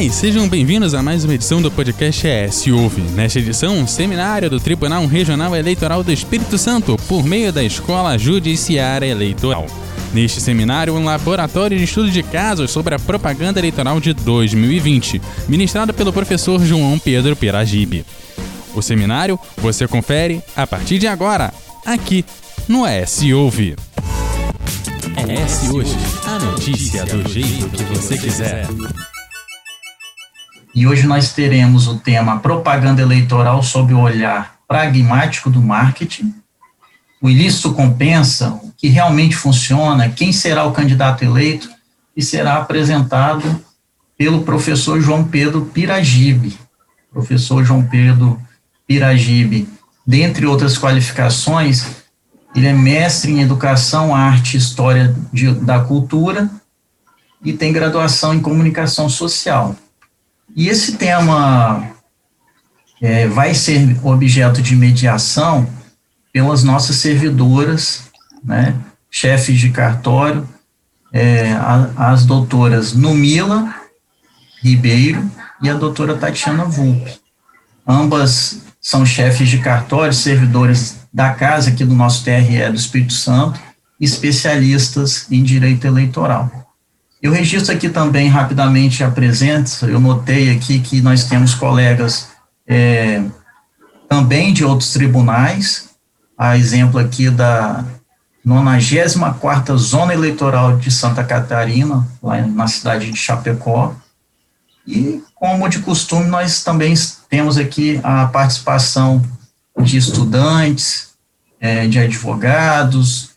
E sejam bem-vindos a mais uma edição do podcast ES Ouve. Nesta edição, um seminário do Tribunal Regional Eleitoral do Espírito Santo por meio da Escola Judiciária Eleitoral. Neste seminário, um laboratório de estudo de casos sobre a propaganda eleitoral de 2020, ministrado pelo professor João Pedro Piragibe. O seminário você confere a partir de agora, aqui no ES Ouve. ES Hoje, a notícia do jeito que você quiser. E hoje nós teremos o tema propaganda eleitoral sob o olhar pragmático do marketing. O ilícito compensa, o que realmente funciona, quem será o candidato eleito, e será apresentado pelo professor João Pedro Piragibe. Professor João Pedro Piragibe, dentre outras qualificações, ele é mestre em Educação, Arte e História de, da Cultura e tem graduação em Comunicação Social. E esse tema é, vai ser objeto de mediação pelas nossas servidoras, né, chefes de cartório, é, a, as doutoras Numila Ribeiro e a doutora Tatiana Vulpe. Ambas são chefes de cartório, servidores da casa aqui do nosso TRE do Espírito Santo, especialistas em direito eleitoral. Eu registro aqui também rapidamente a presença, eu notei aqui que nós temos colegas é, também de outros tribunais, a exemplo aqui da 94ª Zona Eleitoral de Santa Catarina, lá na cidade de Chapecó, e, como de costume, nós também temos aqui a participação de estudantes, é, de advogados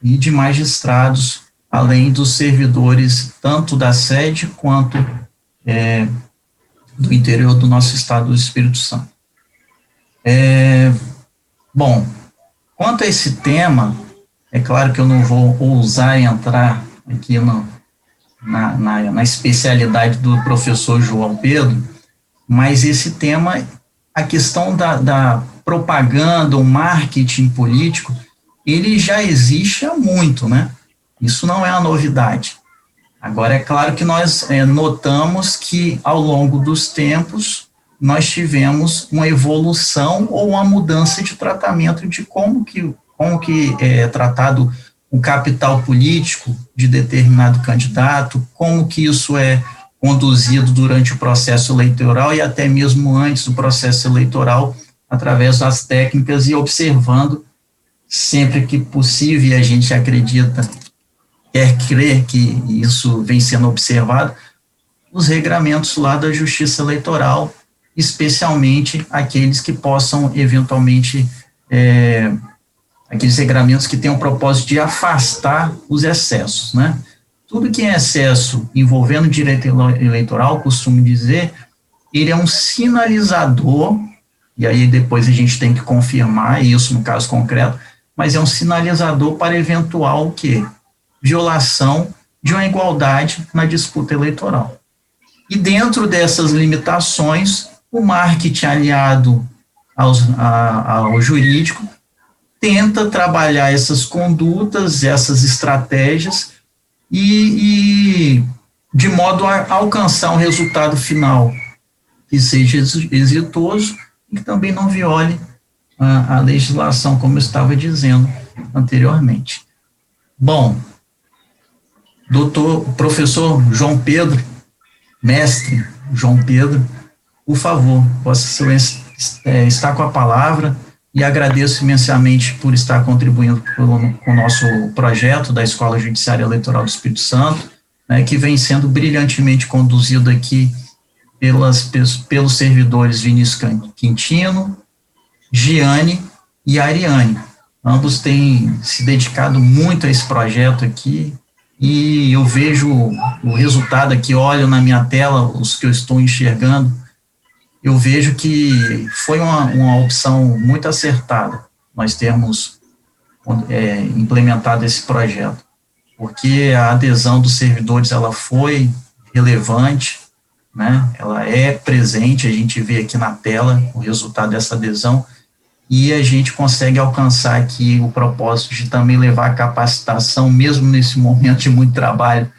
e de magistrados, além dos servidores tanto da sede quanto é, do interior do nosso estado do Espírito Santo. É, bom, quanto a esse tema, é claro que eu não vou ousar entrar aqui no, na, na, na especialidade do professor João Pedro, mas esse tema, a questão da, da propaganda, o marketing político, ele já existe há muito, né? Isso não é uma novidade. Agora, é claro que nós é, notamos que, ao longo dos tempos, nós tivemos uma evolução ou uma mudança de tratamento de como que, como que é tratado o capital político de determinado candidato, como que isso é conduzido durante o processo eleitoral e até mesmo antes do processo eleitoral, através das técnicas e observando sempre que possível, e a gente acredita, quer crer que isso vem sendo observado, os regramentos lá da Justiça Eleitoral, especialmente aqueles que possam eventualmente é, aqueles regramentos que têm o propósito de afastar os excessos, né? Tudo que é excesso envolvendo direito eleitoral, costumo dizer, ele é um sinalizador, e aí depois a gente tem que confirmar isso no caso concreto, mas é um sinalizador para eventual o quê? Violação de uma igualdade na disputa eleitoral. E dentro dessas limitações, o marketing aliado aos, a, ao jurídico tenta trabalhar essas condutas, essas estratégias, e, e de modo a alcançar um resultado final que seja exitoso e que também não viole a, a legislação, como eu estava dizendo anteriormente. Bom, doutor, professor João Pedro, mestre João Pedro, por favor, Vossa Excelência é, está com a palavra e agradeço imensamente por estar contribuindo com o nosso projeto da Escola Judiciária Eleitoral do Espírito Santo, né, que vem sendo brilhantemente conduzido aqui pelas, pelos servidores Vinícius Quintino, Giane e Ariane. Ambos têm se dedicado muito a esse projeto aqui, e eu vejo o resultado aqui, olho na minha tela os que eu estou enxergando, eu vejo que foi uma, uma opção muito acertada nós termos é, implementado esse projeto, porque a adesão dos servidores ela foi relevante, né? Ela é presente, a gente vê aqui na tela o resultado dessa adesão e a gente consegue alcançar aqui o propósito de também levar a capacitação, mesmo nesse momento de muito trabalho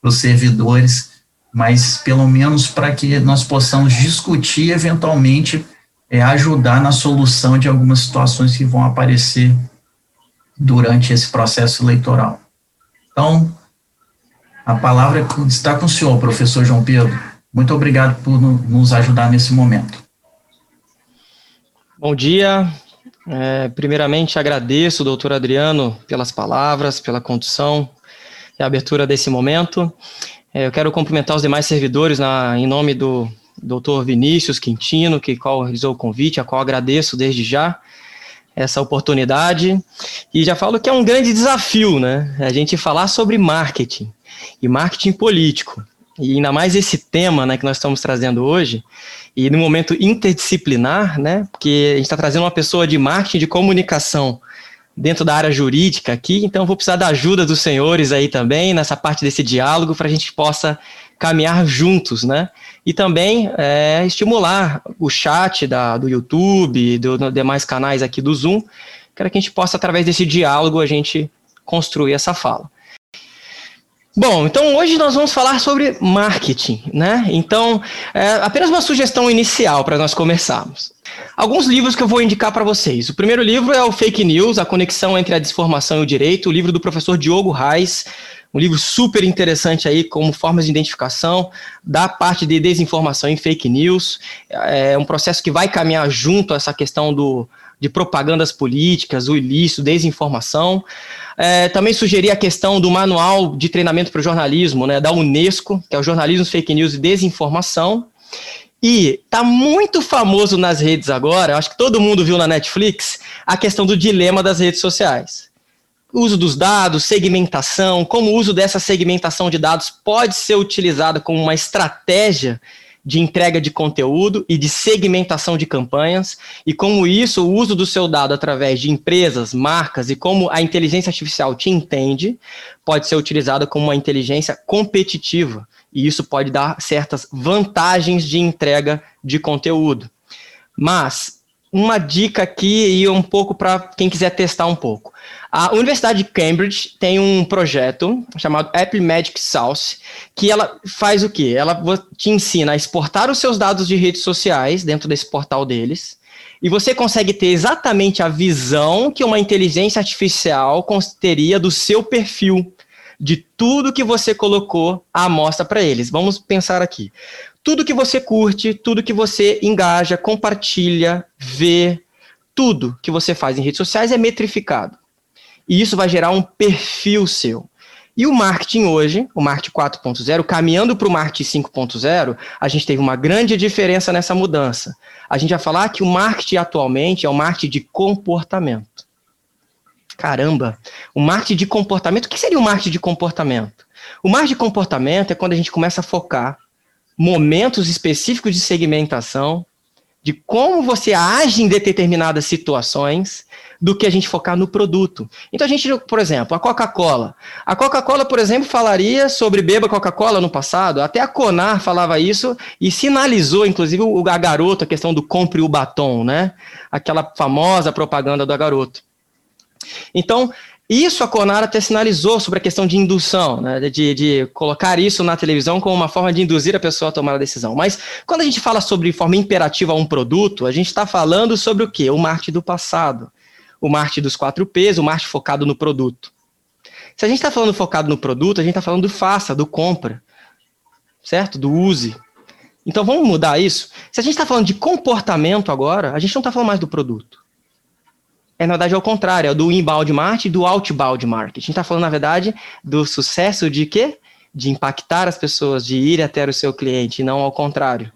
para os servidores, mas pelo menos para que nós possamos discutir eventualmente é, ajudar na solução de algumas situações que vão aparecer durante esse processo eleitoral. Então, a palavra está com o senhor, professor João Pedro. Muito obrigado por nos ajudar nesse momento. Bom dia. É, primeiramente, agradeço, doutor Adriano, pelas palavras, pela condução e abertura desse momento. É, eu quero cumprimentar os demais servidores na, em nome do doutor Vinícius Quintino, que qual realizou o convite, a qual agradeço desde já essa oportunidade. E já falo que é um grande desafio, né? A gente falar sobre marketing e marketing político. E ainda mais esse tema né, que nós estamos trazendo hoje, e no momento interdisciplinar, né? Porque a gente está trazendo uma pessoa de marketing, de comunicação dentro da área jurídica aqui, então vou precisar da ajuda dos senhores aí também nessa parte desse diálogo para a gente possa caminhar juntos, né? E também é, estimular o chat da, do YouTube, dos demais canais aqui do Zoom, para que a gente possa, através desse diálogo, a gente construir essa fala. Bom, então hoje nós vamos falar sobre marketing, né? Então, é, apenas uma sugestão inicial para nós começarmos. Alguns livros que eu vou indicar para vocês. O primeiro livro é o Fake News, a conexão entre a desinformação e o direito, o livro do professor Diogo Reis, um livro super interessante aí como formas de identificação da parte de desinformação e fake news. É um processo que vai caminhar junto a essa questão do, de propagandas políticas, o ilícito, desinformação. É, também sugeri a questão do manual de treinamento para o jornalismo, né, da Unesco, que é o Jornalismo, Fake News e Desinformação. E tá muito famoso nas redes agora, acho que todo mundo viu na Netflix, a questão do dilema das redes sociais uso dos dados, segmentação, como o uso dessa segmentação de dados pode ser utilizado como uma estratégia de entrega de conteúdo e de segmentação de campanhas, e como isso, o uso do seu dado através de empresas, marcas e como a inteligência artificial te entende, pode ser utilizado como uma inteligência competitiva, e isso pode dar certas vantagens de entrega de conteúdo. Mas uma dica aqui e um pouco para quem quiser testar um pouco. A Universidade de Cambridge tem um projeto chamado Apple Magic Sauce, que ela faz o quê? Ela te ensina a exportar os seus dados de redes sociais dentro desse portal deles, e você consegue ter exatamente a visão que uma inteligência artificial teria do seu perfil, de tudo que você colocou à amostra para eles. Vamos pensar aqui tudo que você curte, tudo que você engaja, compartilha, vê, tudo que você faz em redes sociais é metrificado. E isso vai gerar um perfil seu. E o marketing hoje, o marketing 4.0, caminhando para o marketing 5.0, a gente teve uma grande diferença nessa mudança. A gente vai falar que o marketing atualmente é o marketing de comportamento. Caramba, o marketing de comportamento, o que seria o marketing de comportamento? O marketing de comportamento é quando a gente começa a focar momentos específicos de segmentação, de como você age em determinadas situações, do que a gente focar no produto. Então a gente, por exemplo, a Coca-Cola. A Coca-Cola, por exemplo, falaria sobre beba Coca-Cola no passado, até a Conar falava isso e sinalizou, inclusive, o, a garoto, a questão do compre o batom, né? Aquela famosa propaganda do garoto. Então, isso a Conar até sinalizou sobre a questão de indução, né, de, de, colocar isso na televisão como uma forma de induzir a pessoa a tomar a decisão. Mas quando a gente fala sobre forma imperativa a um produto, a gente está falando sobre o quê? O marketing do passado, o marketing dos quatro P's, o marketing focado no produto. Se a gente está falando focado no produto, a gente está falando do faça, do compra, certo? Do use. Então vamos mudar isso? Se a gente está falando de comportamento agora, a gente não está falando mais do produto é, na verdade, ao contrário, é do inbound marketing e do outbound marketing. A gente está falando, na verdade, do sucesso de quê? De impactar as pessoas, de ir até o seu cliente, e não ao contrário.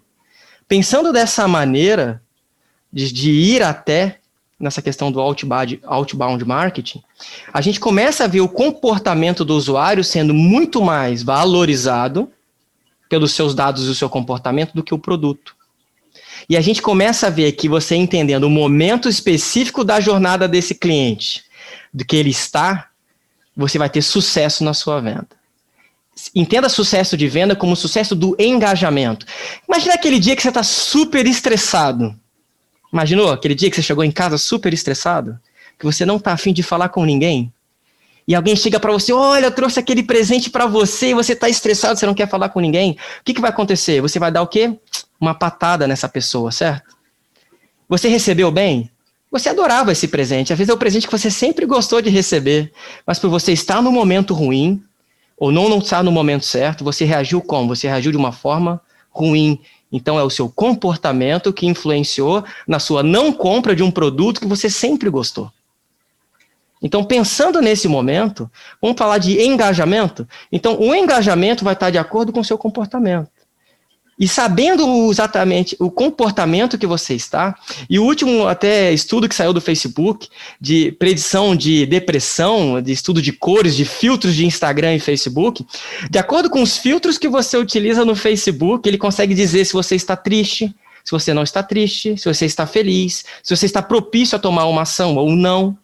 Pensando dessa maneira, de, de ir até, nessa questão do outbound, outbound marketing, a gente começa a ver o comportamento do usuário sendo muito mais valorizado pelos seus dados e o seu comportamento do que o produto. E a gente começa a ver que você entendendo o momento específico da jornada desse cliente, do que ele está, você vai ter sucesso na sua venda. Entenda sucesso de venda como sucesso do engajamento. Imagina aquele dia que você está super estressado. Imaginou aquele dia que você chegou em casa super estressado? Que você não está afim de falar com ninguém? e alguém chega para você, olha, eu trouxe aquele presente para você, e você está estressado, você não quer falar com ninguém, o que, que vai acontecer? Você vai dar o quê? Uma patada nessa pessoa, certo? Você recebeu bem? Você adorava esse presente, às vezes é o presente que você sempre gostou de receber, mas por você estar no momento ruim, ou não, não estar no momento certo, você reagiu como? Você reagiu de uma forma ruim. Então é o seu comportamento que influenciou na sua não compra de um produto que você sempre gostou. Então, pensando nesse momento, vamos falar de engajamento. Então, o engajamento vai estar de acordo com o seu comportamento. E sabendo exatamente o comportamento que você está, e o último até estudo que saiu do Facebook de predição de depressão, de estudo de cores, de filtros de Instagram e Facebook, de acordo com os filtros que você utiliza no Facebook, ele consegue dizer se você está triste, se você não está triste, se você está feliz, se você está propício a tomar uma ação ou não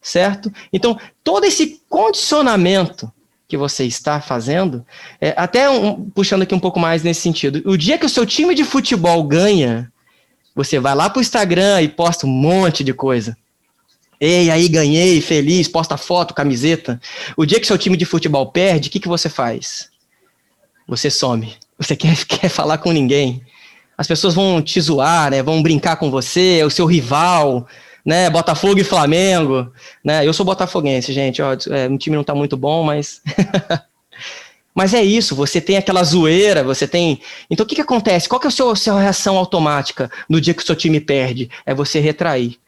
certo? Então, todo esse condicionamento que você está fazendo, é, até um, puxando aqui um pouco mais nesse sentido, o dia que o seu time de futebol ganha, você vai lá para o Instagram e posta um monte de coisa. Ei, aí ganhei, feliz, posta foto, camiseta. O dia que seu time de futebol perde, o que, que você faz? Você some. Você quer, quer falar com ninguém. As pessoas vão te zoar, né? vão brincar com você, é o seu rival, né? Botafogo e Flamengo, né? Eu sou botafoguense, gente, ó, é, o time não tá muito bom, mas Mas é isso, você tem aquela zoeira, você tem. Então o que, que acontece? Qual que é a sua, sua reação automática no dia que o seu time perde? É você retrair.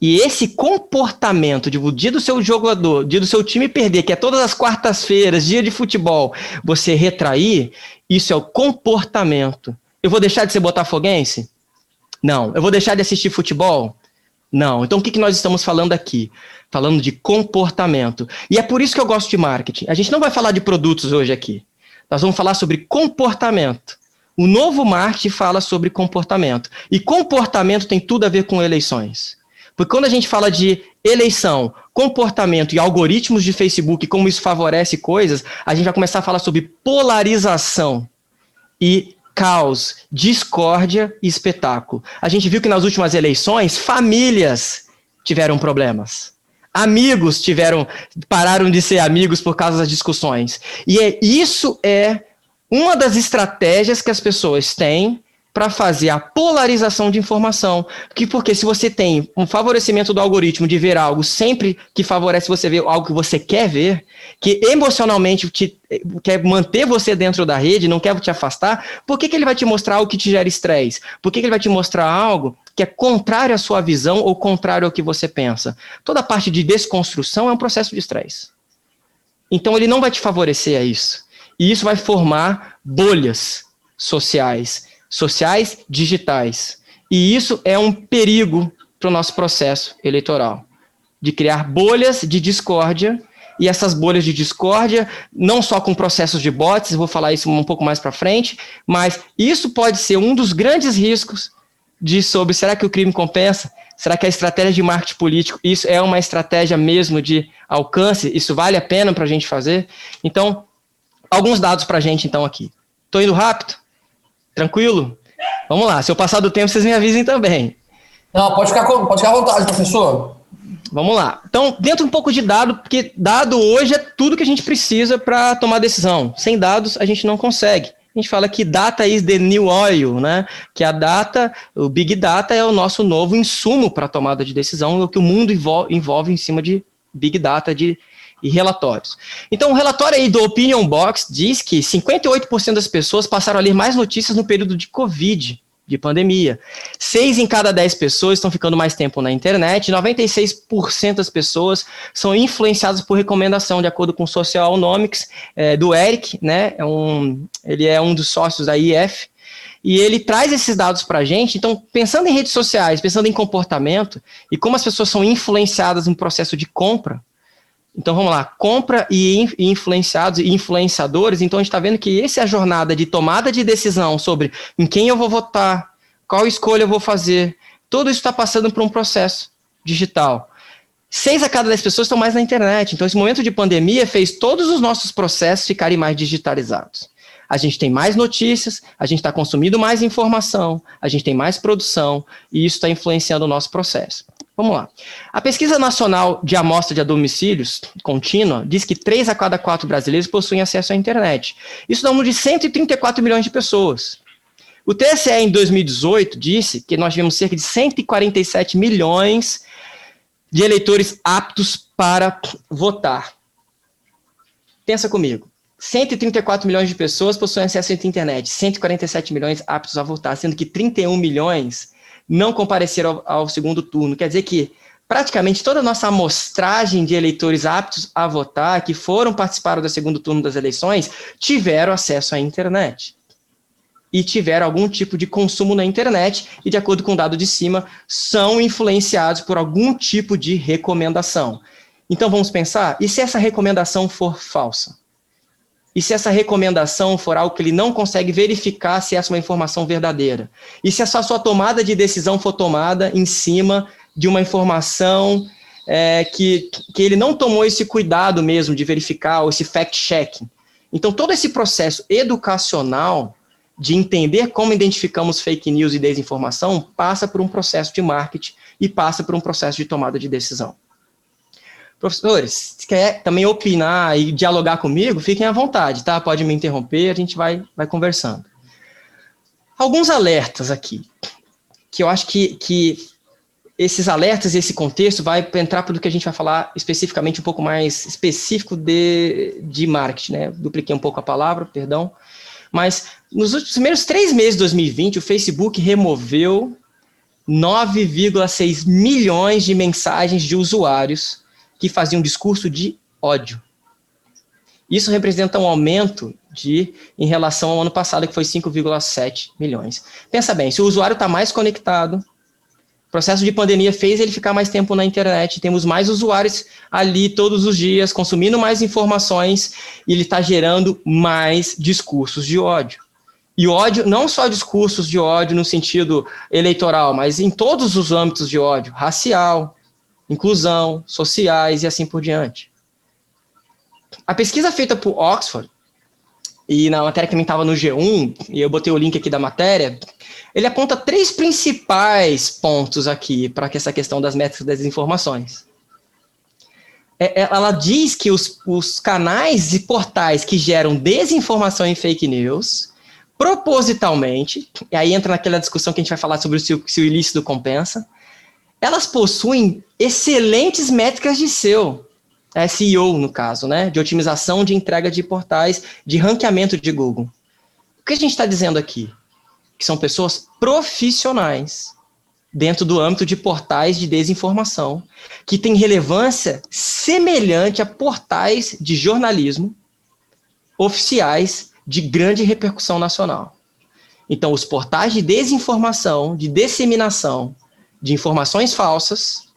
E esse comportamento de o dia do seu jogador, dia do seu time perder, que é todas as quartas-feiras, dia de futebol, você retrair, isso é o comportamento. Eu vou deixar de ser botafoguense? Não. Eu vou deixar de assistir futebol? Não. Então, o que, que nós estamos falando aqui? Falando de comportamento. E é por isso que eu gosto de marketing. A gente não vai falar de produtos hoje aqui. Nós vamos falar sobre comportamento. O novo marketing fala sobre comportamento. E comportamento tem tudo a ver com eleições. Porque quando a gente fala de eleição, comportamento e algoritmos de Facebook, como isso favorece coisas, a gente vai começar a falar sobre polarização e caos, discórdia e espetáculo. A gente viu que nas últimas eleições, famílias tiveram problemas. Amigos tiveram pararam de ser amigos por causa das discussões. E é, isso é uma das estratégias que as pessoas têm para fazer a polarização de informação. Que, porque se você tem um favorecimento do algoritmo de ver algo sempre que favorece você ver algo que você quer ver, que emocionalmente te, quer manter você dentro da rede, não quer te afastar, por que, que ele vai te mostrar algo que te gera estresse? Por que, que ele vai te mostrar algo que é contrário à sua visão ou contrário ao que você pensa? Toda a parte de desconstrução é um processo de estresse. Então ele não vai te favorecer a isso. E isso vai formar bolhas sociais sociais digitais. E isso é um perigo para o nosso processo eleitoral, de criar bolhas de discórdia, e essas bolhas de discórdia, não só com processos de bots, vou falar isso um pouco mais para frente, mas isso pode ser um dos grandes riscos de sobre será que o crime compensa? Será que a estratégia de marketing político, isso é uma estratégia mesmo de alcance? Isso vale a pena para a gente fazer? Então, alguns dados para a gente então aqui. Estou indo rápido? Tranquilo? Vamos lá, se eu passar do tempo, vocês me avisem também. Não, pode ficar, pode ficar à vontade, professor. Vamos lá. Então, dentro um pouco de dado, porque dado hoje é tudo que a gente precisa para tomar decisão. Sem dados, a gente não consegue. A gente fala que data is the new oil, né? Que a data, o big data é o nosso novo insumo para tomada de decisão, o que o mundo envolve, envolve em cima de big data, de e relatórios. Então, o relatório aí do Opinion Box diz que 58% das pessoas passaram a ler mais notícias no período de Covid, de pandemia. Seis em cada dez pessoas estão ficando mais tempo na internet, 96% das pessoas são influenciadas por recomendação, de acordo com o Socialnomics é, do Eric, né? É um, ele é um dos sócios da IF, e ele traz esses dados para a gente. Então, pensando em redes sociais, pensando em comportamento e como as pessoas são influenciadas no processo de compra, então vamos lá, compra e influenciados e influenciadores. Então a gente está vendo que essa é a jornada de tomada de decisão sobre em quem eu vou votar, qual escolha eu vou fazer. Tudo isso está passando por um processo digital. Seis a cada dez pessoas estão mais na internet. Então esse momento de pandemia fez todos os nossos processos ficarem mais digitalizados. A gente tem mais notícias, a gente está consumindo mais informação, a gente tem mais produção e isso está influenciando o nosso processo. Vamos lá. A pesquisa nacional de amostra de domicílios contínua diz que 3 a cada 4 brasileiros possuem acesso à internet. Isso dá um número de 134 milhões de pessoas. O TSE, em 2018, disse que nós tivemos cerca de 147 milhões de eleitores aptos para votar. Pensa comigo. 134 milhões de pessoas possuem acesso à internet, 147 milhões aptos a votar, sendo que 31 milhões não compareceram ao, ao segundo turno. Quer dizer que praticamente toda a nossa amostragem de eleitores aptos a votar, que foram participar do segundo turno das eleições, tiveram acesso à internet. E tiveram algum tipo de consumo na internet, e de acordo com o dado de cima, são influenciados por algum tipo de recomendação. Então vamos pensar, e se essa recomendação for falsa? E se essa recomendação for algo que ele não consegue verificar se essa é uma informação verdadeira? E se essa sua tomada de decisão for tomada em cima de uma informação é, que, que ele não tomou esse cuidado mesmo de verificar, ou esse fact-checking? Então, todo esse processo educacional de entender como identificamos fake news e desinformação passa por um processo de marketing e passa por um processo de tomada de decisão. Professores, se quer também opinar e dialogar comigo, fiquem à vontade, tá? Pode me interromper, a gente vai, vai conversando. Alguns alertas aqui, que eu acho que, que esses alertas, esse contexto, vai entrar para o que a gente vai falar especificamente um pouco mais específico de, de marketing, né? Dupliquei um pouco a palavra, perdão. Mas nos últimos primeiros três meses de 2020, o Facebook removeu 9,6 milhões de mensagens de usuários que faziam um discurso de ódio. Isso representa um aumento de em relação ao ano passado, que foi 5,7 milhões. Pensa bem, se o usuário está mais conectado, o processo de pandemia fez ele ficar mais tempo na internet, temos mais usuários ali todos os dias, consumindo mais informações, e ele está gerando mais discursos de ódio. E ódio, não só discursos de ódio no sentido eleitoral, mas em todos os âmbitos de ódio, racial, inclusão, sociais e assim por diante. A pesquisa feita por Oxford, e na matéria que também estava no G1, e eu botei o link aqui da matéria, ele aponta três principais pontos aqui para que essa questão das métricas das informações. É, é, ela diz que os, os canais e portais que geram desinformação e fake news, propositalmente, e aí entra naquela discussão que a gente vai falar sobre se, se o ilícito compensa, elas possuem excelentes métricas de SEO, SEO no caso, né, de otimização de entrega de portais, de ranqueamento de Google. O que a gente está dizendo aqui? Que são pessoas profissionais dentro do âmbito de portais de desinformação, que têm relevância semelhante a portais de jornalismo oficiais de grande repercussão nacional. Então, os portais de desinformação, de disseminação, de informações falsas,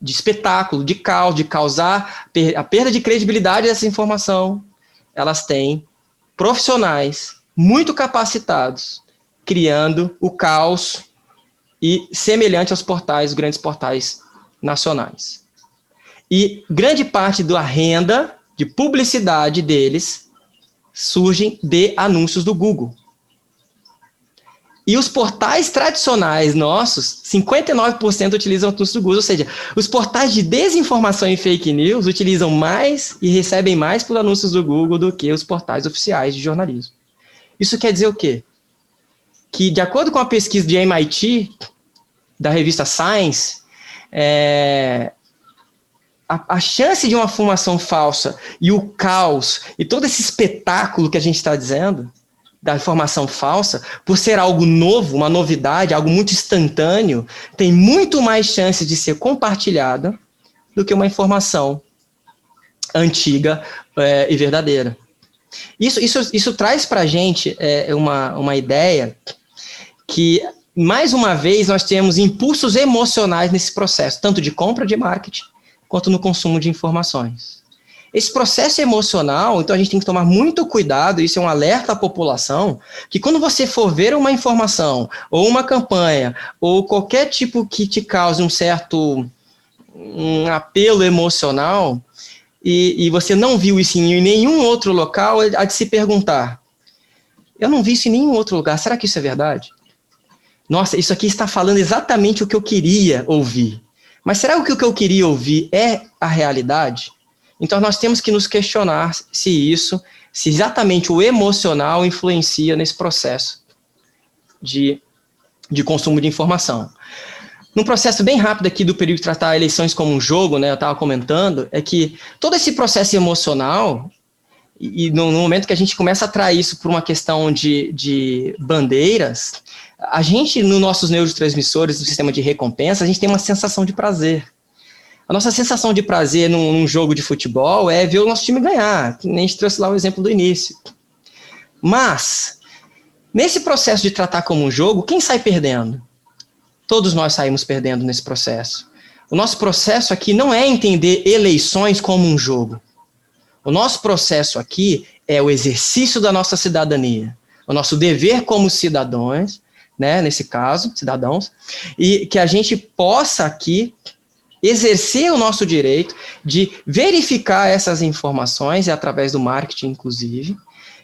de espetáculo, de caos, de causar a perda de credibilidade dessa informação, elas têm profissionais muito capacitados criando o caos e semelhante aos portais, grandes portais nacionais. E grande parte da renda de publicidade deles surgem de anúncios do Google. E os portais tradicionais nossos, 59% utilizam anúncios do Google, ou seja, os portais de desinformação e fake news utilizam mais e recebem mais por anúncios do Google do que os portais oficiais de jornalismo. Isso quer dizer o quê? Que, de acordo com a pesquisa de MIT, da revista Science, é, a, a, chance de uma formação falsa e o caos e todo esse espetáculo que a gente está dizendo da informação falsa, por ser algo novo, uma novidade, algo muito instantâneo, tem muito mais chances de ser compartilhada do que uma informação antiga é, e verdadeira. Isso, isso, isso traz para a gente é, uma, uma ideia que, mais uma vez, nós temos impulsos emocionais nesse processo, tanto de compra de marketing, quanto no consumo de informações. Esse processo emocional, então a gente tem que tomar muito cuidado, isso é um alerta à população, que quando você for ver uma informação, ou uma campanha, ou qualquer tipo que te cause um certo um apelo emocional, e, e você não viu isso em nenhum outro local, há de se perguntar: eu não vi isso em nenhum outro lugar, será que isso é verdade? Nossa, isso aqui está falando exatamente o que eu queria ouvir Mas será que o que eu queria ouvir é a realidade? Então nós temos que nos questionar se isso, se exatamente o emocional influencia nesse processo de, de consumo de informação. Num processo bem rápido aqui do período de tratar eleições como um jogo, né, eu estava comentando, é que todo esse processo emocional, e no, no, momento que a gente começa a trair isso por uma questão de, de bandeiras, a gente, nos nossos neurotransmissores do sistema de recompensa, a gente tem uma sensação de prazer. A nossa sensação de prazer num, num, jogo de futebol é ver o nosso time ganhar, nem a gente trouxe lá o exemplo do início. Mas, nesse processo de tratar como um jogo, quem sai perdendo? Todos nós saímos perdendo nesse processo. O nosso processo aqui não é entender eleições como um jogo. O nosso processo aqui é o exercício da nossa cidadania, o nosso dever como cidadãos, né, nesse caso, cidadãos, e que a gente possa aqui exercer o nosso direito de verificar essas informações, através do marketing, inclusive,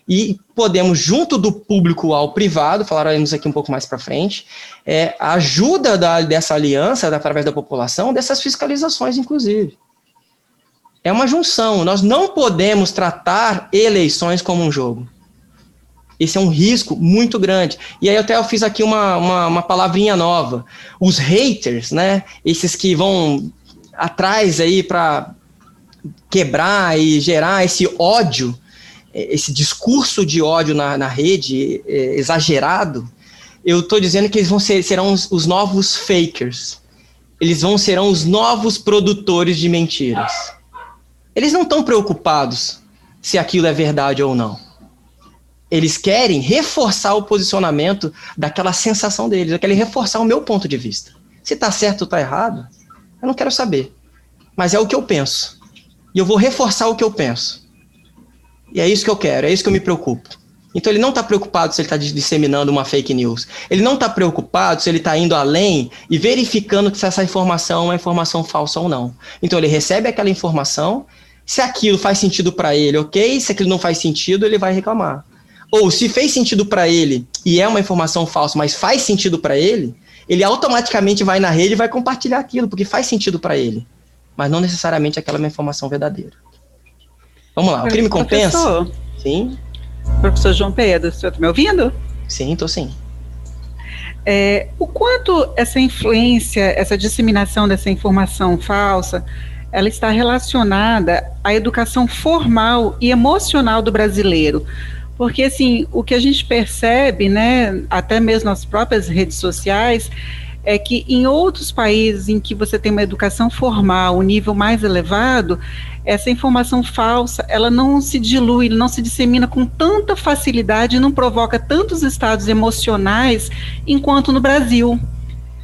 e podemos, junto do público ao privado, falaremos aqui um pouco mais para frente, é, a ajuda da, dessa aliança, através da população, dessas fiscalizações, inclusive. É uma junção. Nós não podemos tratar eleições como um jogo. Esse é um risco muito grande. E aí até eu fiz aqui uma, uma, uma palavrinha nova. Os haters, né? Esses que vão atrás aí para quebrar e gerar esse ódio esse discurso de ódio na, na rede é, exagerado, eu estou dizendo que eles vão ser, serão os, os, novos fakers. Eles vão serão os novos produtores de mentiras. Eles não estão preocupados se aquilo é verdade ou não. Eles querem reforçar o posicionamento daquela sensação deles. Quero reforçar o meu ponto de vista. Se está certo ou está errado, eu não quero saber. Mas é o que eu penso. E eu vou reforçar o que eu penso. E é isso que eu quero, é isso que eu me preocupo. Então ele não está preocupado se ele está disseminando uma fake news. Ele não está preocupado se ele está indo além e verificando se essa informação é uma informação falsa ou não. Então ele recebe aquela informação, se aquilo faz sentido para ele, ok. Se aquilo não faz sentido, ele vai reclamar. Ou se fez sentido para ele e é uma informação falsa, mas faz sentido para ele, ele automaticamente vai na rede e vai compartilhar aquilo, porque faz sentido para ele. Mas não necessariamente aquela é uma informação verdadeira. Vamos lá, o crime compensa? Professor, sim. Professor João Pedro, o senhor está me ouvindo? Sim, estou sim. É, o quanto essa influência, essa disseminação dessa informação falsa, ela está relacionada à educação formal e emocional do brasileiro. Porque, assim, o que a gente percebe, né, até mesmo nas próprias redes sociais, é que em outros países em que você tem uma educação formal, um nível mais elevado, essa informação falsa, ela não se dilui, não se dissemina com tanta facilidade, não provoca tantos estados emocionais enquanto no Brasil.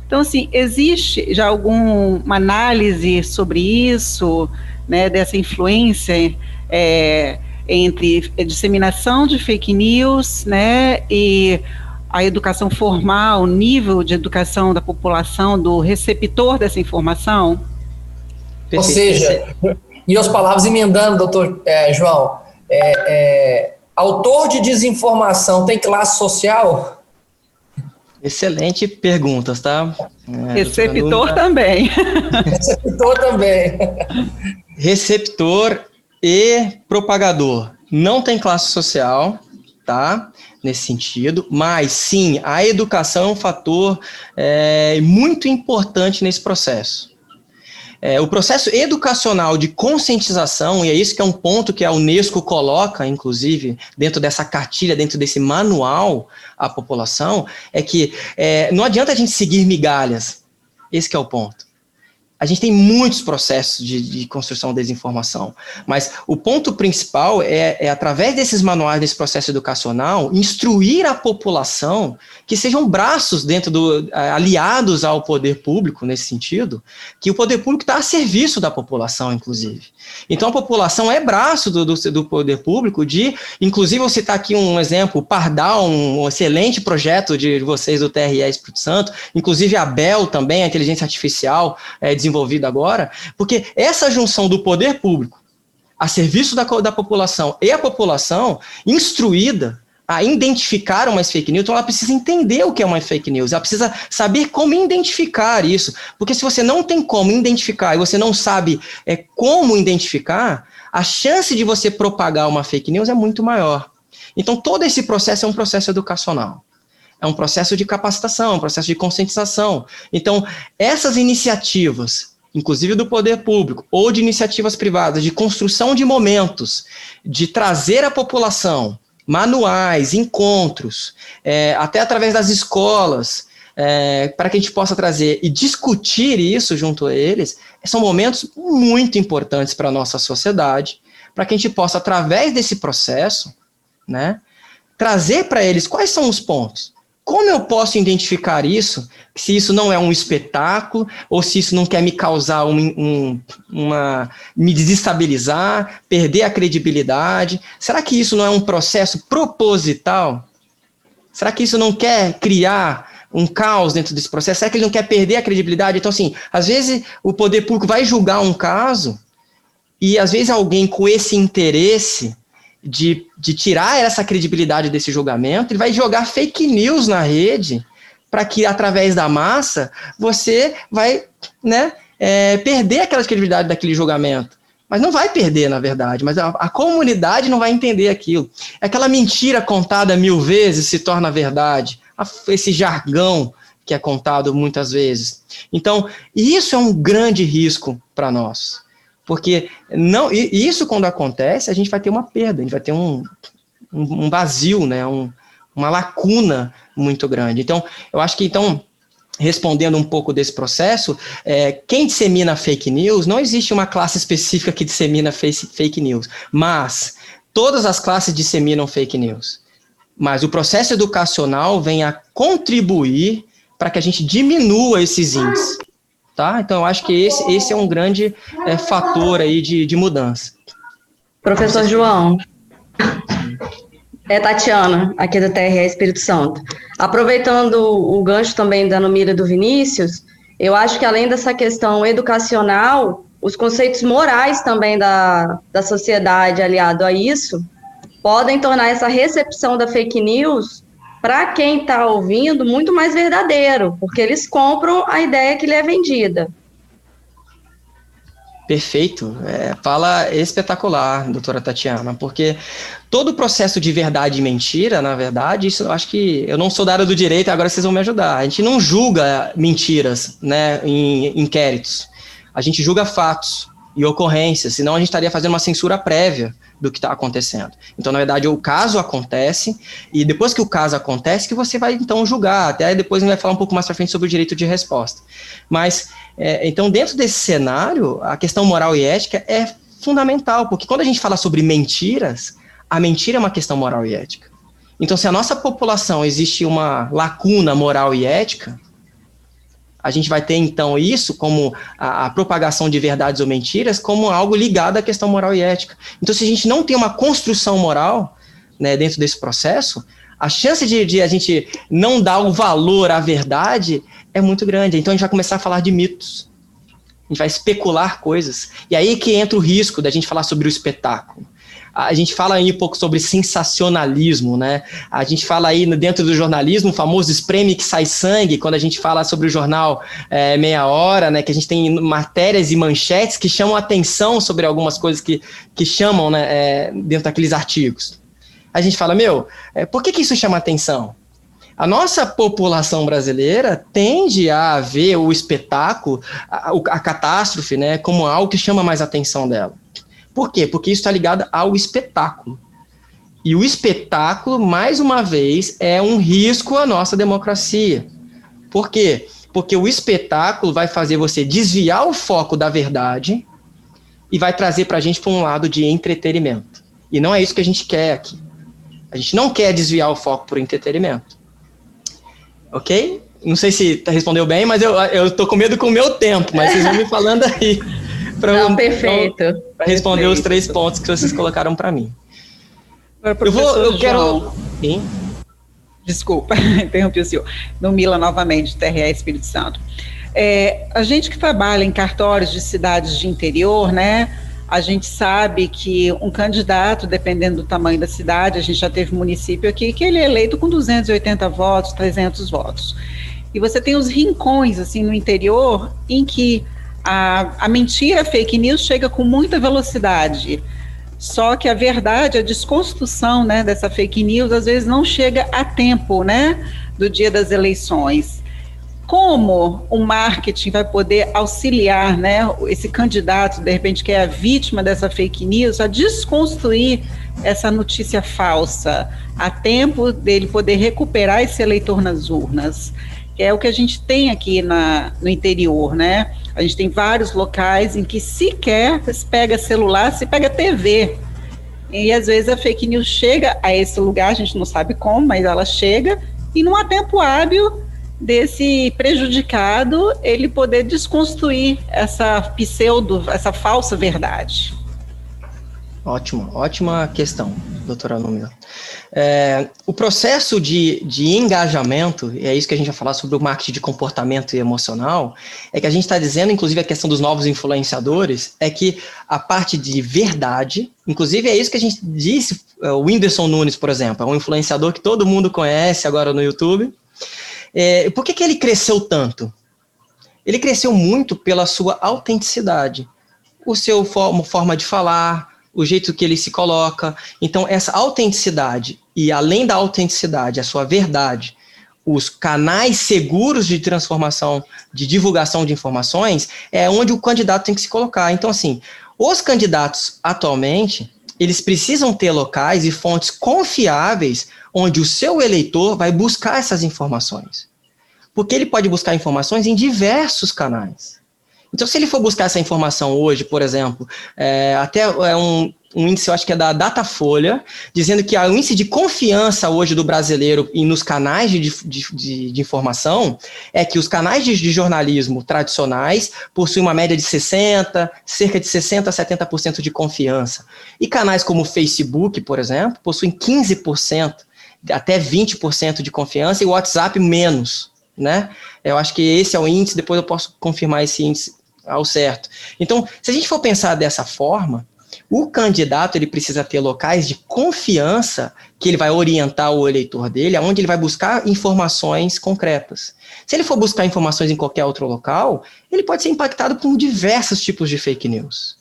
Então, assim, existe já alguma análise sobre isso, né, dessa influência é, entre a disseminação de fake news, né, e a educação formal, o nível de educação da população, do receptor dessa informação? Ou seja, e as palavras emendando, doutor é, João, é, é, autor de desinformação tem classe social? Excelente perguntas, tá? É, Receptor também. Receptor também. Receptor e propagador. Não tem classe social, tá? nesse sentido, mas sim, a educação é um fator é, muito importante nesse processo. É, o processo educacional de conscientização, e é isso que é um ponto que a Unesco coloca, inclusive, dentro dessa cartilha, dentro desse manual à população, é que é, não adianta a gente seguir migalhas. Esse é o ponto. A gente tem muitos processos de, de construção de desinformação, mas o ponto principal é, é, através desses manuais, desse processo educacional, instruir a população que sejam braços dentro do, aliados ao poder público, nesse sentido, que o poder público está a serviço da população, inclusive. Então, a população é braço do, do, do poder público de, inclusive, vou citar aqui um exemplo, o Pardal, um excelente projeto de vocês do TRE Espírito Santo, inclusive a Bel também, a inteligência artificial, é, desenvolvida agora, porque essa junção do poder público a serviço da, da população e a população instruída a identificar uma fake news, então ela precisa entender o que é uma fake news, ela precisa saber como identificar isso, porque se você não tem como identificar e você não sabe é, como identificar, a chance de você propagar uma fake news é muito maior. Então todo esse processo é um processo educacional. É um processo de capacitação, um processo de conscientização. Então, essas iniciativas inclusive do poder público, ou de iniciativas privadas, de construção de momentos, de trazer a população manuais, encontros, é, até através das escolas, é, para que a gente possa trazer e discutir isso junto a eles, são momentos muito importantes para a nossa sociedade, para que a gente possa, através desse processo, né, trazer para eles quais são os pontos. Como eu posso identificar isso? Se isso não é um espetáculo, ou se isso não quer me causar um, um, uma. me desestabilizar, perder a credibilidade? Será que isso não é um processo proposital? Será que isso não quer criar um caos dentro desse processo? Será que ele não quer perder a credibilidade? Então, assim, às vezes o poder público vai julgar um caso e às vezes alguém com esse interesse de, de tirar essa credibilidade desse julgamento, ele vai jogar fake news na rede para que, através da massa, você vai né, é, perder aquela credibilidade daquele julgamento. Mas não vai perder, na verdade, mas a, a, comunidade não vai entender aquilo. Aquela mentira contada mil vezes se torna verdade. Esse jargão que é contado muitas vezes. Então, isso é um grande risco para nós. Porque não, isso quando acontece, a gente vai ter uma perda, a gente vai ter um, um, um vazio, né? Um, uma lacuna muito grande. Então, eu acho que então respondendo um pouco desse processo, é, quem dissemina fake news, não existe uma classe específica que dissemina fake news, mas todas as classes disseminam fake news. Mas o processo educacional vem a contribuir para que a gente diminua esses índices. Tá? Então, eu acho que esse, esse é um grande é, fator aí de, de mudança. Professor João, é Tatiana, aqui do TRE Espírito Santo. Aproveitando o gancho também da Numira do Vinícius, eu acho que além dessa questão educacional, os conceitos morais também da, da sociedade aliado a isso podem tornar essa recepção da fake news para quem está ouvindo, muito mais verdadeiro, porque eles compram a ideia que lhe é vendida. Perfeito. É, fala espetacular, doutora Tatiana, porque todo o processo de verdade e mentira, na verdade, isso eu acho que eu não sou da área do direito, agora vocês vão me ajudar. A gente não julga mentiras né, em inquéritos. A gente julga fatos e ocorrências, senão a gente estaria fazendo uma censura prévia do que está acontecendo. Então, na verdade, o caso acontece, e depois que o caso acontece, que você vai então julgar. Até depois a gente vai falar um pouco mais para frente sobre o direito de resposta. Mas, é, então, dentro desse cenário, a questão moral e ética é fundamental, porque quando a gente fala sobre mentiras, a mentira é uma questão moral e ética. Então, se a nossa população existe uma lacuna moral e ética, a gente vai ter então isso como a, a, propagação de verdades ou mentiras como algo ligado à questão moral e ética. Então, se a gente não tem uma construção moral né, dentro desse processo, a chance de, de, a gente não dar o valor à verdade é muito grande. Então, a gente vai começar a falar de mitos. A gente vai especular coisas. E aí que entra o risco da gente falar sobre o espetáculo a gente fala aí um pouco sobre sensacionalismo, né? A gente fala aí dentro do jornalismo, o famoso espreme que sai sangue, quando a gente fala sobre o jornal é, Meia Hora, né? Que a gente tem matérias e manchetes que chamam atenção sobre algumas coisas que, que chamam, né? É, dentro daqueles artigos. A gente fala, meu, é, por que, que isso chama atenção? A nossa população brasileira tende a ver o espetáculo, a, a catástrofe, né, como algo que chama mais atenção dela. Por quê? Porque isso está ligado ao espetáculo. E o espetáculo, mais uma vez, é um risco à nossa democracia. Por quê? Porque o espetáculo vai fazer você desviar o foco da verdade e vai trazer para a gente para um lado de entretenimento. E não é isso que a gente quer aqui. A gente não quer desviar o foco para o entretenimento. Ok? Não sei se respondeu bem, mas eu, eu com medo com o meu tempo, mas vocês vão me falando aí. Pra, Não, perfeito. Para responder perfeito. os três pontos que vocês colocaram para mim. Eu vou, eu quero. Sim? Desculpa, interrompi o senhor. No Mila novamente, TRE Espírito Santo. É, a gente que trabalha em cartórios de cidades de interior, né? A gente sabe que um candidato, dependendo do tamanho da cidade, a gente já teve município aqui que ele é eleito com 280 votos, 300 votos. E você tem os rincões, assim, no interior, em que a, a mentira, a fake news chega com muita velocidade. Só que a verdade, a desconstrução né, dessa fake news, às vezes não chega a tempo né, do dia das eleições. Como o marketing vai poder auxiliar né, esse candidato, de repente, que é a vítima dessa fake news, a desconstruir essa notícia falsa, a tempo dele poder recuperar esse eleitor nas urnas? que é o que a gente tem aqui na, no interior, né? A gente tem vários locais em que sequer se pega celular, se pega TV. E às vezes a fake news chega a esse lugar, a gente não sabe como, mas ela chega, e não há tempo hábil desse prejudicado ele poder desconstruir essa pseudo, essa falsa verdade. Ótimo, ótima questão, doutora Número. É, o processo de, de engajamento, e é isso que a gente vai falar sobre o marketing de comportamento e emocional, é que a gente está dizendo, inclusive a questão dos novos influenciadores, é que a parte de verdade, inclusive é isso que a gente disse, é, o Whindersson Nunes, por exemplo, é um influenciador que todo mundo conhece agora no YouTube. É, por que, que ele cresceu tanto? Ele cresceu muito pela sua autenticidade, o seu forma, forma de falar, o jeito que ele se coloca. Então, essa autenticidade, e além da autenticidade, a sua verdade, os canais seguros de transformação, de divulgação de informações, é onde o candidato tem que se colocar. Então, assim, os candidatos atualmente, eles precisam ter locais e fontes confiáveis onde o seu eleitor vai buscar essas informações. Porque ele pode buscar informações em diversos canais. Então, se ele for buscar essa informação hoje, por exemplo, é, até é um, um índice, eu acho que é da Datafolha, dizendo que o índice de confiança hoje do brasileiro e nos canais de, de, de, de informação é que os canais de, de, jornalismo tradicionais possuem uma média de 60%, cerca de 60% a 70% de confiança. E canais como o Facebook, por exemplo, possuem 15%, até 20% de confiança, e o WhatsApp menos. Né? Eu acho que esse é o índice, depois eu posso confirmar esse índice ao certo. Então, se a gente for pensar dessa forma, o candidato ele precisa ter locais de confiança que ele vai orientar o eleitor dele, aonde ele vai buscar informações concretas. Se ele for buscar informações em qualquer outro local, ele pode ser impactado por diversos tipos de fake news.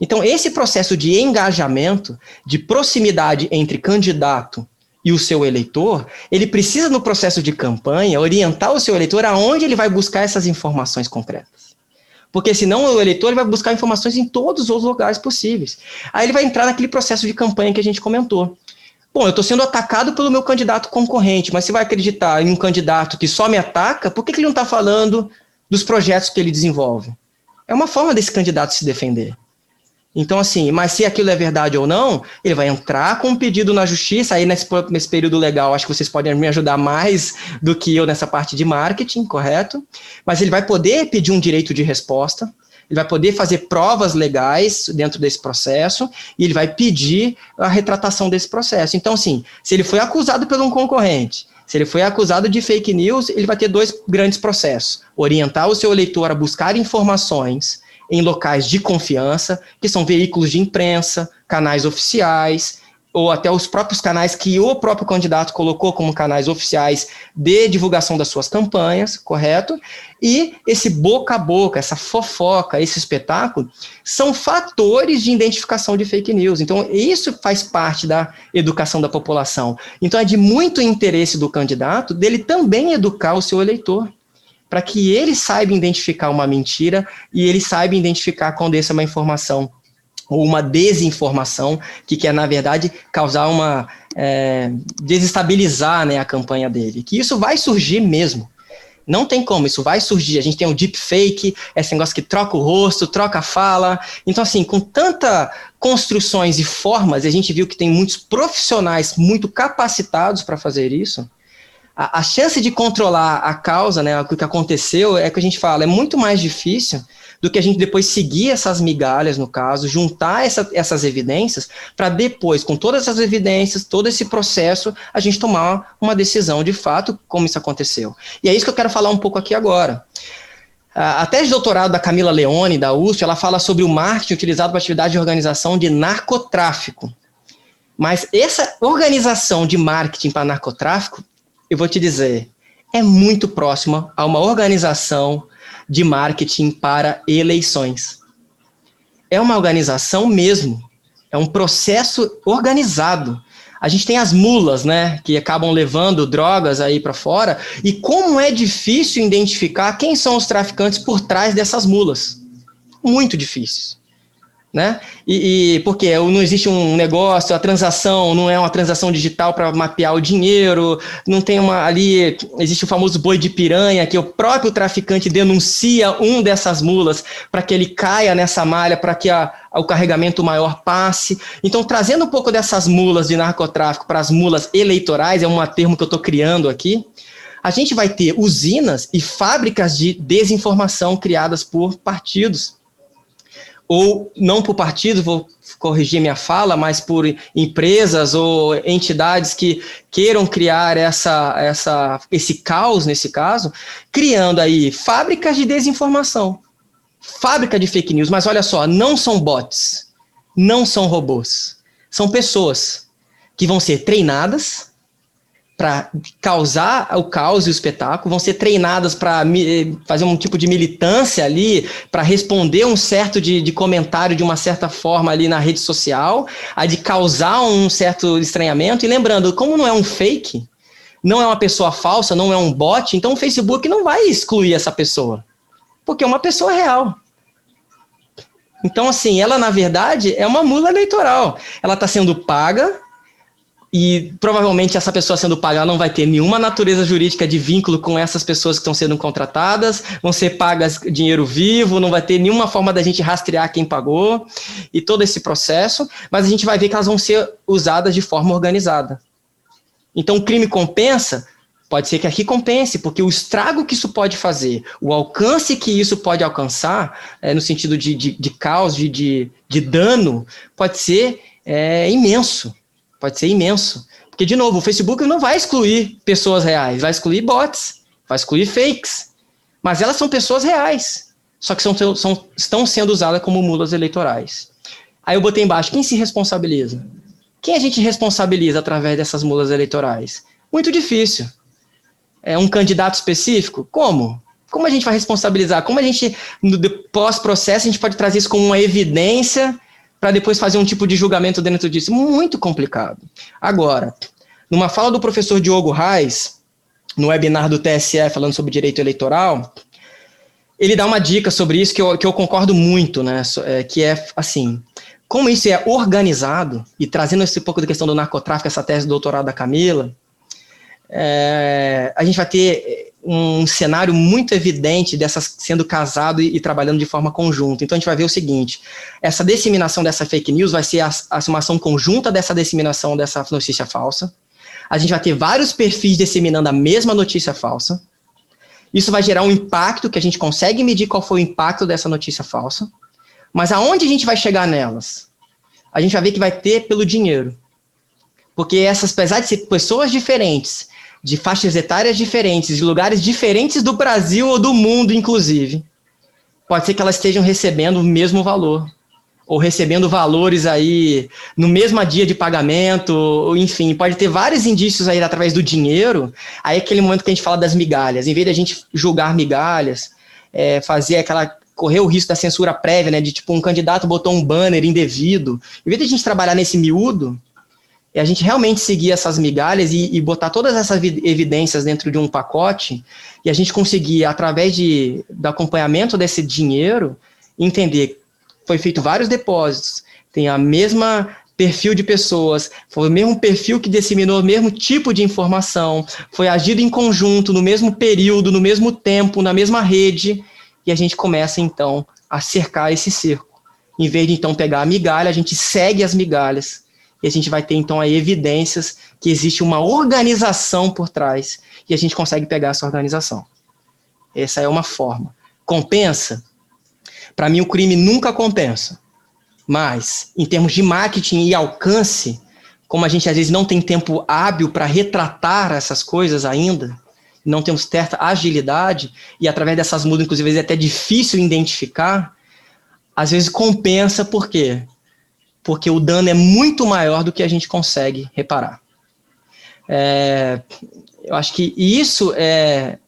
Então, esse processo de engajamento, de proximidade entre candidato e o seu eleitor, ele precisa, no processo de campanha, orientar o seu eleitor aonde ele vai buscar essas informações concretas. Porque senão o eleitor vai buscar informações em todos os lugares possíveis. Aí ele vai entrar naquele processo de campanha que a gente comentou. Bom, eu estou sendo atacado pelo meu candidato concorrente, mas você vai acreditar em um candidato que só me ataca, por que, que ele não está falando dos projetos que ele desenvolve? É uma forma desse candidato se defender. Então, assim, mas se aquilo é verdade ou não, ele vai entrar com um pedido na justiça, aí nesse, nesse período legal, acho que vocês podem me ajudar mais do que eu nessa parte de marketing, correto? Mas ele vai poder pedir um direito de resposta, ele vai poder fazer provas legais dentro desse processo e ele vai pedir a retratação desse processo. Então, assim, se ele foi acusado por um concorrente, se ele foi acusado de fake news, ele vai ter dois grandes processos: orientar o seu eleitor a buscar informações em locais de confiança, que são veículos de imprensa, canais oficiais, ou até os próprios canais que o próprio candidato colocou como canais oficiais de divulgação das suas campanhas, correto? E esse boca a boca, essa fofoca, esse espetáculo, são fatores de identificação de fake news. Então, isso faz parte da educação da população. Então, é de muito interesse do candidato dele também educar o seu eleitor para que ele saiba identificar uma mentira e ele saiba identificar quando essa é uma informação ou uma desinformação que quer, na verdade, causar uma. É, desestabilizar né, a campanha dele. Que isso vai surgir mesmo. Não tem como, isso vai surgir. A gente tem o deepfake, esse negócio que troca o rosto, troca a fala. Então, assim, com tanta construções e formas, a gente viu que tem muitos profissionais muito capacitados para fazer isso a, a, chance de controlar a causa, né, o que aconteceu, é que a gente fala, é muito mais difícil do que a gente depois seguir essas migalhas, no caso, juntar essa, essas evidências, para depois, com todas essas evidências, todo esse processo, a gente tomar uma decisão de fato como isso aconteceu. E é isso que eu quero falar um pouco aqui agora. A tese de doutorado da Camila Leone, da USP, ela fala sobre o marketing utilizado para atividade de organização de narcotráfico. Mas essa organização de marketing para narcotráfico, eu vou te dizer, é muito próxima a uma organização de marketing para eleições. É uma organização mesmo, é um processo organizado a gente tem as mulas, né, que acabam levando drogas aí para fora, e como é difícil identificar quem são os traficantes por trás dessas mulas. Muito difícil né? E, e, porque não existe um negócio, a transação não é uma transação digital para mapear o dinheiro, não tem uma ali existe o famoso boi de piranha que o próprio traficante denuncia um dessas mulas para que ele caia nessa malha para que a, o carregamento maior passe. Então, trazendo um pouco dessas mulas de narcotráfico para as mulas eleitorais, é um termo que eu estou criando aqui. A gente vai ter usinas e fábricas de desinformação criadas por partidos ou não por partidos, vou corrigir minha fala, mas por empresas ou entidades que queiram criar essa, essa, esse caos, nesse caso, criando aí fábricas de desinformação, fábrica de fake news, mas olha só, não são bots, não são robôs, são pessoas que vão ser treinadas para causar o caos e o espetáculo, vão ser treinadas para fazer um tipo de militância ali, para responder um certo de, de, comentário de uma certa forma ali na rede social, a de causar um certo estranhamento. E lembrando, como não é um fake, não é uma pessoa falsa, não é um bot, então o Facebook não vai excluir essa pessoa, porque é uma pessoa real. Então, assim, ela na verdade é uma mula eleitoral. Ela está sendo paga e provavelmente essa pessoa sendo paga não vai ter nenhuma natureza jurídica de vínculo com essas pessoas que estão sendo contratadas, vão ser pagas dinheiro vivo, não vai ter nenhuma forma da gente rastrear quem pagou e todo esse processo, mas a gente vai ver que elas vão ser usadas de forma organizada. Então, o crime compensa? Pode ser que aqui compense, porque o estrago que isso pode fazer, o alcance que isso pode alcançar, é, no sentido de, de, de caos, de, de, de dano, pode ser é, imenso. Pode ser imenso. Porque, de novo, o Facebook não vai excluir pessoas reais, vai excluir bots, vai excluir fakes. Mas elas são pessoas reais, só que são, são, estão sendo usadas como mulas eleitorais. Aí eu botei embaixo, quem se responsabiliza? Quem a gente responsabiliza através dessas mulas eleitorais? Muito difícil. É um candidato específico? Como? Como a gente vai responsabilizar? Como a gente, no pós-processo, a gente pode trazer isso como uma evidência para depois fazer um tipo de julgamento dentro disso. Muito complicado. Agora, numa fala do professor Diogo Reis, no webinar do TSE falando sobre direito eleitoral, ele dá uma dica sobre isso que eu, que eu concordo muito, né? É, que é assim: como isso é organizado, e trazendo esse pouco da questão do narcotráfico, essa tese do doutorado da Camila, é, a gente vai ter um cenário muito evidente dessas sendo casado e, e, trabalhando de forma conjunta. Então a gente vai ver o seguinte: essa disseminação dessa fake news vai ser a, a conjunta dessa disseminação dessa notícia falsa. A gente vai ter vários perfis disseminando a mesma notícia falsa. Isso vai gerar um impacto que a gente consegue medir qual foi o impacto dessa notícia falsa. Mas aonde a gente vai chegar nelas? A gente vai ver que vai ter pelo dinheiro. Porque essas, apesar de ser pessoas diferentes, de faixas etárias diferentes, de lugares diferentes do Brasil ou do mundo, inclusive, pode ser que elas estejam recebendo o mesmo valor, ou recebendo valores aí no mesmo dia de pagamento, enfim, pode ter vários indícios aí através do dinheiro. Aí é aquele momento que a gente fala das migalhas, em vez de a gente julgar migalhas, é, fazer aquela correr o risco da censura prévia, né, de tipo um candidato botou um banner indevido, em vez de a gente trabalhar nesse miúdo, e a gente realmente seguir essas migalhas e, e, botar todas essas evidências dentro de um pacote e a gente conseguir, através de, do acompanhamento desse dinheiro, entender foi feito vários depósitos, tem a mesma perfil de pessoas, foi o mesmo perfil que disseminou o mesmo tipo de informação, foi agido em conjunto, no mesmo período, no mesmo tempo, na mesma rede, e a gente começa então a cercar esse cerco. Em vez de então pegar a migalha, a gente segue as migalhas e a gente vai ter então aí evidências que existe uma organização por trás e a gente consegue pegar essa organização. Essa é uma forma. Compensa? Para mim, o crime nunca compensa. Mas, em termos de marketing e alcance, como a gente às vezes não tem tempo hábil para retratar essas coisas ainda, não temos certa agilidade, e através dessas mudas, inclusive, é até difícil identificar, às vezes compensa, por quê? Porque o dano é muito maior do que a gente consegue reparar. É, eu acho que isso é,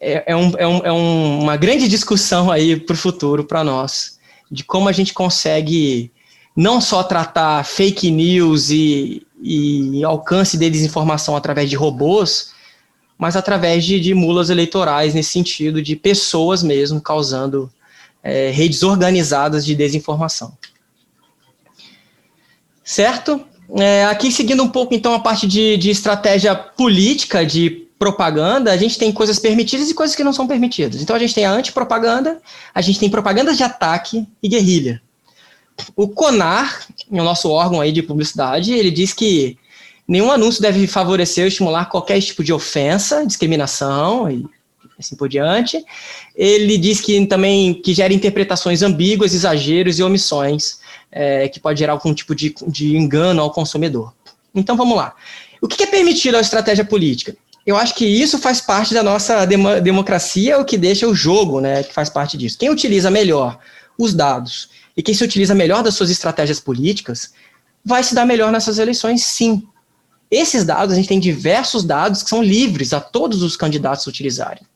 é, é, um, é, um, é uma grande discussão aí para o futuro, para nós, de como a gente consegue não só tratar fake news e, e alcance de desinformação através de robôs, mas através de, de mulas eleitorais, nesse sentido, de pessoas mesmo causando é, redes organizadas de desinformação. Certo? É, aqui, seguindo um pouco, então, a parte de, de estratégia política, de propaganda, a gente tem coisas permitidas e coisas que não são permitidas. Então, a gente tem a antipropaganda, a gente tem propagandas de ataque e guerrilha. O CONAR, o nosso órgão aí de publicidade, ele diz que nenhum anúncio deve favorecer ou estimular qualquer tipo de ofensa, discriminação e assim por diante. Ele diz que também que gera interpretações ambíguas, exageros e omissões, é, que pode gerar algum tipo de, de engano ao consumidor. Então vamos lá. O que é permitido à estratégia política? Eu acho que isso faz parte da nossa dem democracia, o que deixa o jogo, né, que faz parte disso. Quem utiliza melhor os dados e quem se utiliza melhor das suas estratégias políticas vai se dar melhor nessas eleições, sim. Esses dados, a gente tem diversos dados que são livres a todos os candidatos utilizarem.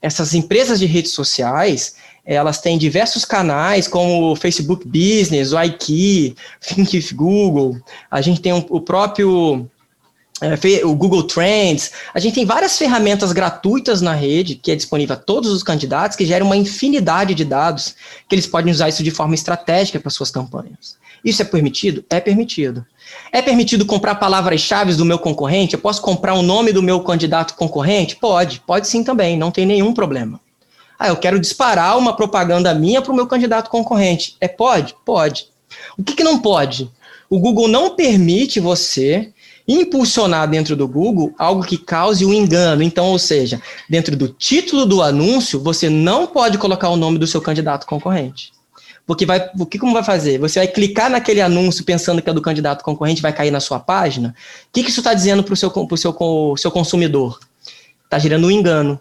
Essas empresas de redes sociais, elas têm diversos canais, como o Facebook Business, o IKEA, Think Google, a gente tem um, o próprio é, o Google Trends, a gente tem várias ferramentas gratuitas na rede, que é disponível a todos os candidatos, que geram uma infinidade de dados, que eles podem usar isso de forma estratégica para suas campanhas. Isso é permitido? É permitido. É permitido comprar palavras-chave do meu concorrente? Eu posso comprar o nome do meu candidato concorrente? Pode, pode sim também, não tem nenhum problema. Ah, eu quero disparar uma propaganda minha para o meu candidato concorrente. É pode? Pode. O que, que não pode? O Google não permite você impulsionar dentro do Google algo que cause um engano. Então, ou seja, dentro do título do anúncio, você não pode colocar o nome do seu candidato concorrente. Porque vai, o que como vai fazer? Você vai clicar naquele anúncio pensando que é do candidato concorrente, vai cair na sua página. O que, que isso está dizendo para o seu, pro seu, seu consumidor? Está gerando um engano.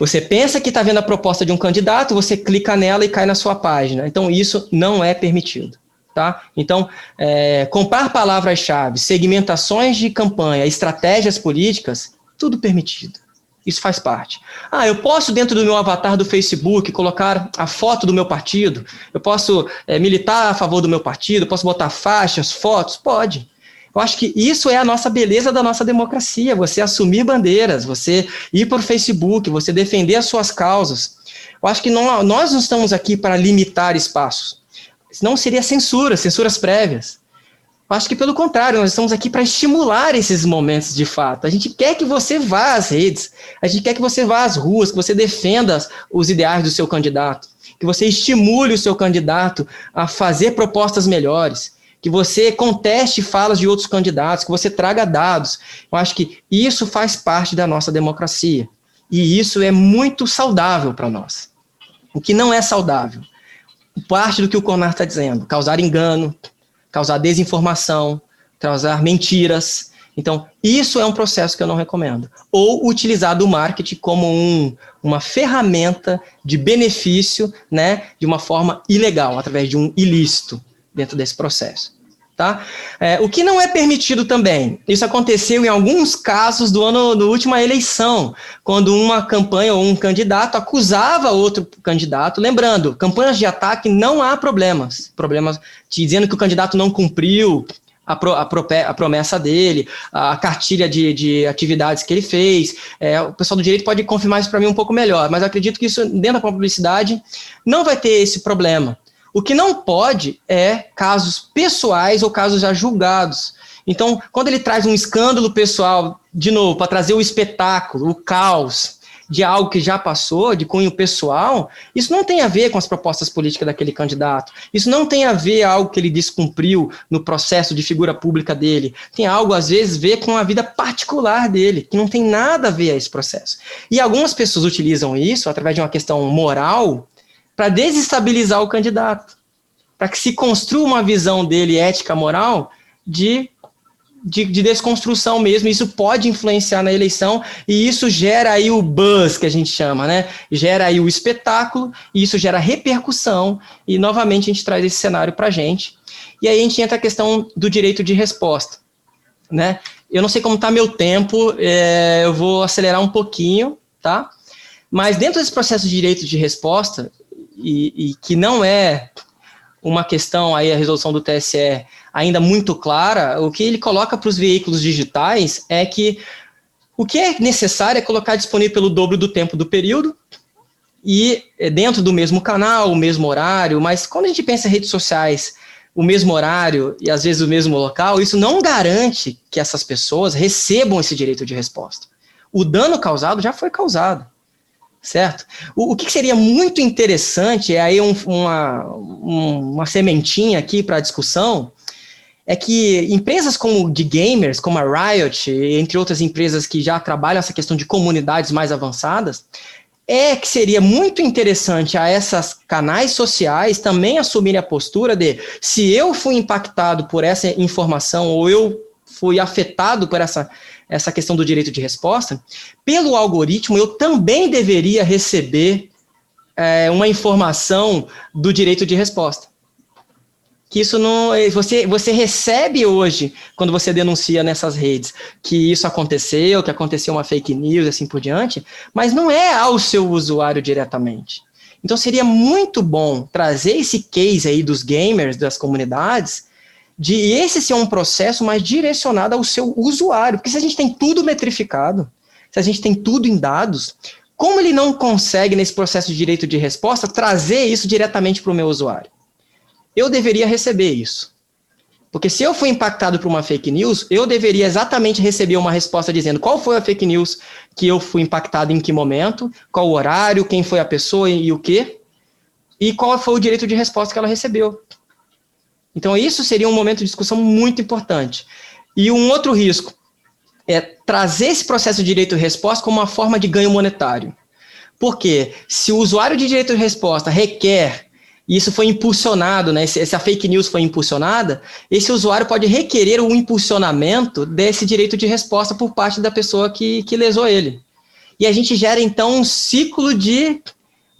Você pensa que está vendo a proposta de um candidato, você clica nela e cai na sua página. Então, isso não é permitido. Tá? Então, é, comprar palavras-chave, segmentações de campanha, estratégias políticas, tudo permitido. Isso faz parte. Ah, eu posso, dentro do meu avatar do Facebook, colocar a foto do meu partido? Eu posso é, militar a favor do meu partido? Posso botar faixas, fotos? Pode. Eu acho que isso é a nossa beleza da nossa democracia. Você assumir bandeiras, você ir para o Facebook, você defender as suas causas. Eu acho que não, nós não estamos aqui para limitar espaços. Senão seria censura, censuras prévias. Acho que pelo contrário, nós estamos aqui para estimular esses momentos de fato. A gente quer que você vá às redes, a gente quer que você vá às ruas, que você defenda os ideais do seu candidato, que você estimule o seu candidato a fazer propostas melhores, que você conteste falas de outros candidatos, que você traga dados. Eu acho que isso faz parte da nossa democracia. E isso é muito saudável para nós. O que não é saudável, parte do que o Conar está dizendo, causar engano, causar desinformação, causar mentiras. Então, isso é um processo que eu não recomendo. Ou utilizar do marketing como um, uma ferramenta de benefício, né, de uma forma ilegal, através de um ilícito dentro desse processo. Tá? É, o que não é permitido também, isso aconteceu em alguns casos do ano da última eleição, quando uma campanha ou um candidato acusava outro candidato. Lembrando, campanhas de ataque não há problemas, problemas dizendo que o candidato não cumpriu a, pro, a, pro, a promessa dele, a cartilha de, de atividades que ele fez. É, o pessoal do direito pode confirmar isso para mim um pouco melhor, mas acredito que isso dentro da publicidade não vai ter esse problema. O que não pode é casos pessoais ou casos já julgados. Então, quando ele traz um escândalo pessoal, de novo, para trazer o espetáculo, o caos de algo que já passou, de cunho pessoal, isso não tem a ver com as propostas políticas daquele candidato. Isso não tem a ver algo que ele descumpriu no processo de figura pública dele. Tem algo, às vezes, a ver com a vida particular dele, que não tem nada a ver a esse processo. E algumas pessoas utilizam isso através de uma questão moral para desestabilizar o candidato, para que se construa uma visão dele ética, moral, de de, de, desconstrução mesmo, isso pode influenciar na eleição, e isso gera aí o buzz, que a gente chama, né? Gera aí o espetáculo, e isso gera repercussão, e novamente a gente traz esse cenário para a gente. E aí a gente entra a questão do direito de resposta, né? Eu não sei como está meu tempo, é, eu vou acelerar um pouquinho, tá? Mas dentro desse processo de direito de resposta, e, e que não é uma questão aí, a resolução do TSE ainda muito clara, o que ele coloca para os veículos digitais é que o que é necessário é colocar disponível pelo dobro do tempo do período e é dentro do mesmo canal, o mesmo horário, mas quando a gente pensa em redes sociais, o mesmo horário e às vezes o mesmo local, isso não garante que essas pessoas recebam esse direito de resposta. O dano causado já foi causado certo? O, o, que seria muito interessante, é aí um, uma, um, uma sementinha aqui para a discussão, é que empresas como de gamers, como a Riot, entre outras empresas que já trabalham essa questão de comunidades mais avançadas, é que seria muito interessante a essas canais sociais também assumirem a postura de se eu fui impactado por essa informação ou eu fui afetado por essa essa questão do direito de resposta, pelo algoritmo eu também deveria receber é, uma informação do direito de resposta. Que isso não. É, você, você recebe hoje, quando você denuncia nessas redes, que isso aconteceu, que aconteceu uma fake news, assim por diante, mas não é ao seu usuário diretamente. Então seria muito bom trazer esse case aí dos gamers, das comunidades, de esse ser um processo mais direcionado ao seu usuário. Porque se a gente tem tudo metrificado, se a gente tem tudo em dados, como ele não consegue, nesse processo de direito de resposta, trazer isso diretamente para o meu usuário? Eu deveria receber isso. Porque se eu fui impactado por uma fake news, eu deveria exatamente receber uma resposta dizendo qual foi a fake news que eu fui impactado em que momento, qual o horário, quem foi a pessoa e, e o quê, e qual foi o direito de resposta que ela recebeu. Então, isso seria um momento de discussão muito importante. E um outro risco é trazer esse processo de direito de resposta como uma forma de ganho monetário. Porque se o usuário de direito de resposta requer, e isso foi impulsionado, né, essa fake news foi impulsionada, esse usuário pode requerer o impulsionamento desse direito de resposta por parte da pessoa que, que lesou ele. E a gente gera, então, um ciclo de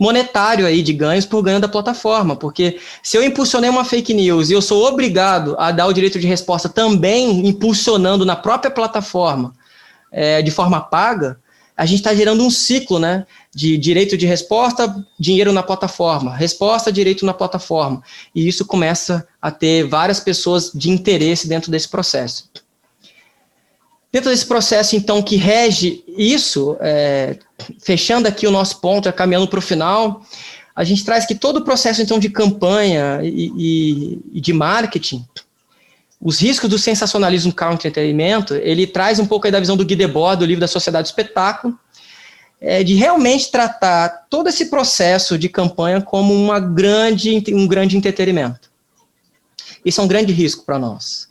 monetário aí de ganhos por ganho da plataforma, porque se eu impulsionei uma fake news e eu sou obrigado a dar o direito de resposta também impulsionando na própria plataforma é, de forma paga, a gente está gerando um ciclo, né, de direito de resposta, dinheiro na plataforma, resposta, direito na plataforma, e isso começa a ter várias pessoas de interesse dentro desse processo. Dentro desse processo, então, que rege isso, é, fechando aqui o nosso ponto, é, caminhando para o final, a gente traz que todo o processo, então, de campanha e, e, e de marketing, os riscos do sensacionalismo counter-entretenimento, ele traz um pouco aí da visão do Guy Debord, do livro da Sociedade do Espetáculo, é, de realmente tratar todo esse processo de campanha como uma grande, um grande entretenimento. Isso é um grande risco para nós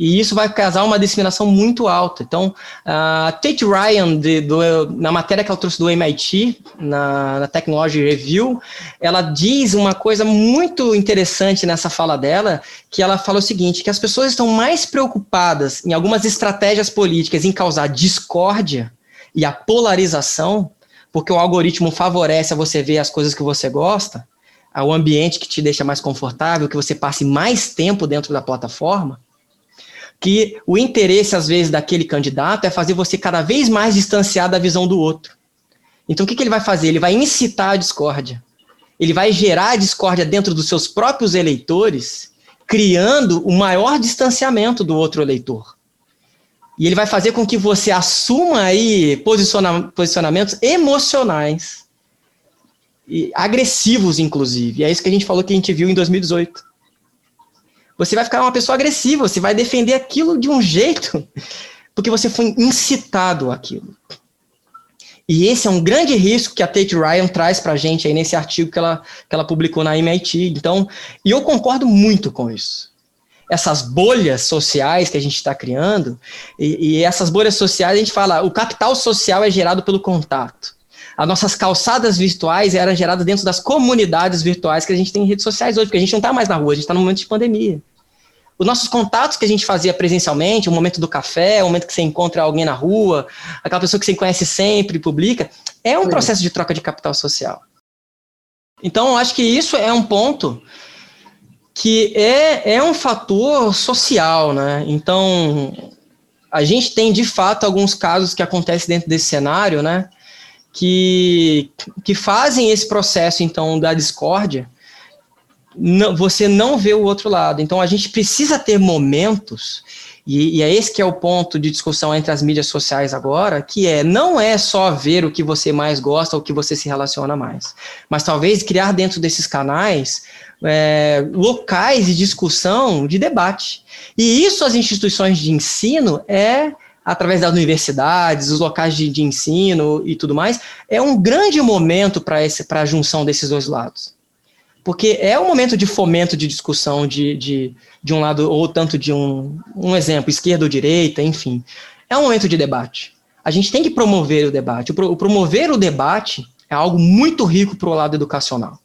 e isso vai causar uma disseminação muito alta. Então, a Tate Ryan, de, do, na matéria que ela trouxe do MIT, na, na Technology Review, ela diz uma coisa muito interessante nessa fala dela, que ela fala o seguinte, que as pessoas estão mais preocupadas em algumas estratégias políticas em causar discórdia e a polarização, porque o algoritmo favorece a você ver as coisas que você gosta, ao ambiente que te deixa mais confortável, que você passe mais tempo dentro da plataforma, que o interesse, às vezes, daquele candidato é fazer você cada vez mais distanciar da visão do outro. Então, o que, que ele vai fazer? Ele vai incitar a discórdia. Ele vai gerar a discórdia dentro dos seus próprios eleitores, criando o maior distanciamento do outro eleitor. E ele vai fazer com que você assuma aí posiciona posicionamentos emocionais, e agressivos, inclusive. E é isso que a gente falou que a gente viu em 2018 você vai ficar uma pessoa agressiva, você vai defender aquilo de um jeito, porque você foi incitado àquilo. E esse é um grande risco que a Tate Ryan traz para a gente aí nesse artigo que ela, que ela publicou na MIT. Então, e eu concordo muito com isso. Essas bolhas sociais que a gente está criando, e, e essas bolhas sociais, a gente fala, o capital social é gerado pelo contato. As nossas calçadas virtuais eram geradas dentro das comunidades virtuais que a gente tem em redes sociais hoje, porque a gente não está mais na rua, a gente está no momento de pandemia os nossos contatos que a gente fazia presencialmente, o momento do café, o momento que você encontra alguém na rua, aquela pessoa que você conhece sempre publica, é um processo de troca de capital social. Então, eu acho que isso é um ponto que é, é um fator social, né? Então, a gente tem de fato alguns casos que acontecem dentro desse cenário, né? Que, que fazem esse processo, então, da discórdia, não, você não vê o outro lado. Então, a gente precisa ter momentos, e, e, é esse que é o ponto de discussão entre as mídias sociais agora, que é, não é só ver o que você mais gosta ou o que você se relaciona mais, mas talvez criar dentro desses canais é, locais de discussão, de debate. E isso as instituições de ensino é através das universidades, os locais de, de ensino e tudo mais, é um grande momento para a junção desses dois lados. Porque é um momento de fomento de discussão de, de, de um lado, ou tanto de um, um exemplo, esquerda ou direita, enfim. É um momento de debate. A gente tem que promover o debate. O, promover o debate é algo muito rico para o lado educacional.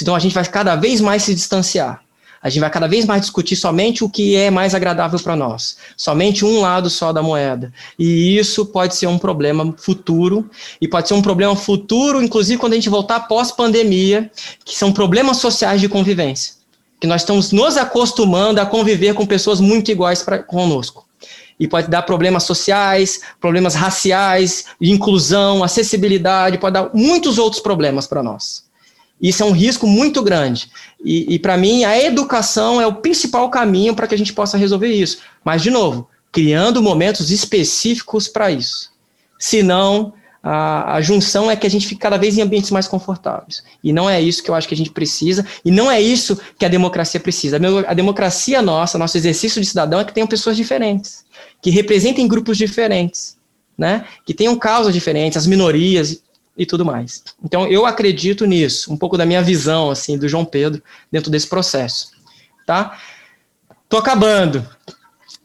Então a gente vai cada vez mais se distanciar. A gente vai cada vez mais discutir somente o que é mais agradável para nós, somente um lado só da moeda. E isso pode ser um problema futuro, e pode ser um problema futuro, inclusive quando a gente voltar pós-pandemia, que são problemas sociais de convivência. Que nós estamos nos acostumando a conviver com pessoas muito iguais pra, conosco e pode dar problemas sociais, problemas raciais, inclusão, acessibilidade, pode dar muitos outros problemas para nós. Isso é um risco muito grande. E, e para mim, a educação é o principal caminho para que a gente possa resolver isso. Mas, de novo, criando momentos específicos para isso. Senão, a, a, junção é que a gente fique cada vez em ambientes mais confortáveis. E não é isso que eu acho que a gente precisa, e não é isso que a democracia precisa. A, a democracia nossa, nosso exercício de cidadão, é que tenham pessoas diferentes, que representem grupos diferentes, né? que tenham causas diferentes, as minorias e tudo mais. Então, eu acredito nisso, um pouco da minha visão, assim, do João Pedro, dentro desse processo, tá? Tô acabando.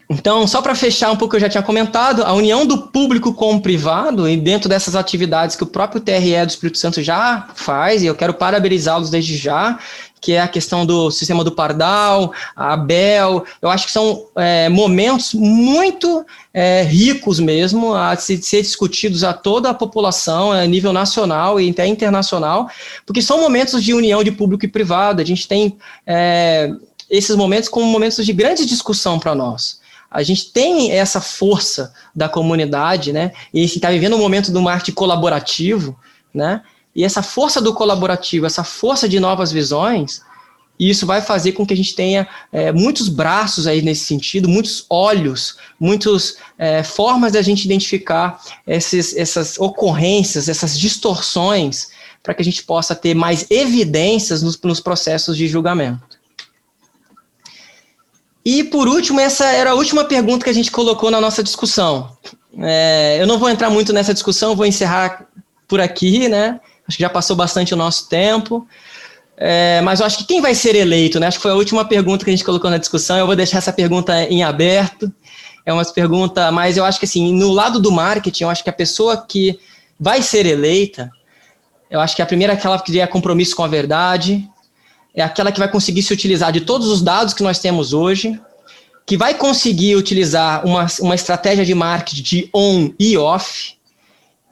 Então, só para fechar um pouco, eu já tinha comentado, a união do público com o privado, e dentro dessas atividades que o próprio TRE do Espírito Santo já faz, e eu quero parabenizá-los desde já, que é a questão do sistema do Pardal, a Abel, eu acho que são é, momentos muito é, ricos mesmo a se, ser discutidos a toda a população, a nível nacional e até internacional, porque são momentos de união de público e privado, a gente tem é, esses momentos como momentos de grande discussão para nós. A gente tem essa força da comunidade, né? E está vivendo um momento do marketing colaborativo, né? E essa força do colaborativo, essa força de novas visões, isso vai fazer com que a gente tenha é, muitos braços aí nesse sentido, muitos olhos, muitas é, formas da gente identificar esses, essas ocorrências, essas distorções, para que a gente possa ter mais evidências nos, nos processos de julgamento. E por último, essa era a última pergunta que a gente colocou na nossa discussão. É, eu não vou entrar muito nessa discussão, vou encerrar por aqui, né? Acho que já passou bastante o nosso tempo. É, mas eu acho que quem vai ser eleito, né? Acho que foi a última pergunta que a gente colocou na discussão. Eu vou deixar essa pergunta em aberto. É uma pergunta, mas eu acho que assim, no lado do marketing, eu acho que a pessoa que vai ser eleita, eu acho que a primeira é aquela que cria compromisso com a verdade, é aquela que vai conseguir se utilizar de todos os dados que nós temos hoje, que vai conseguir utilizar uma, uma estratégia de marketing de on e off,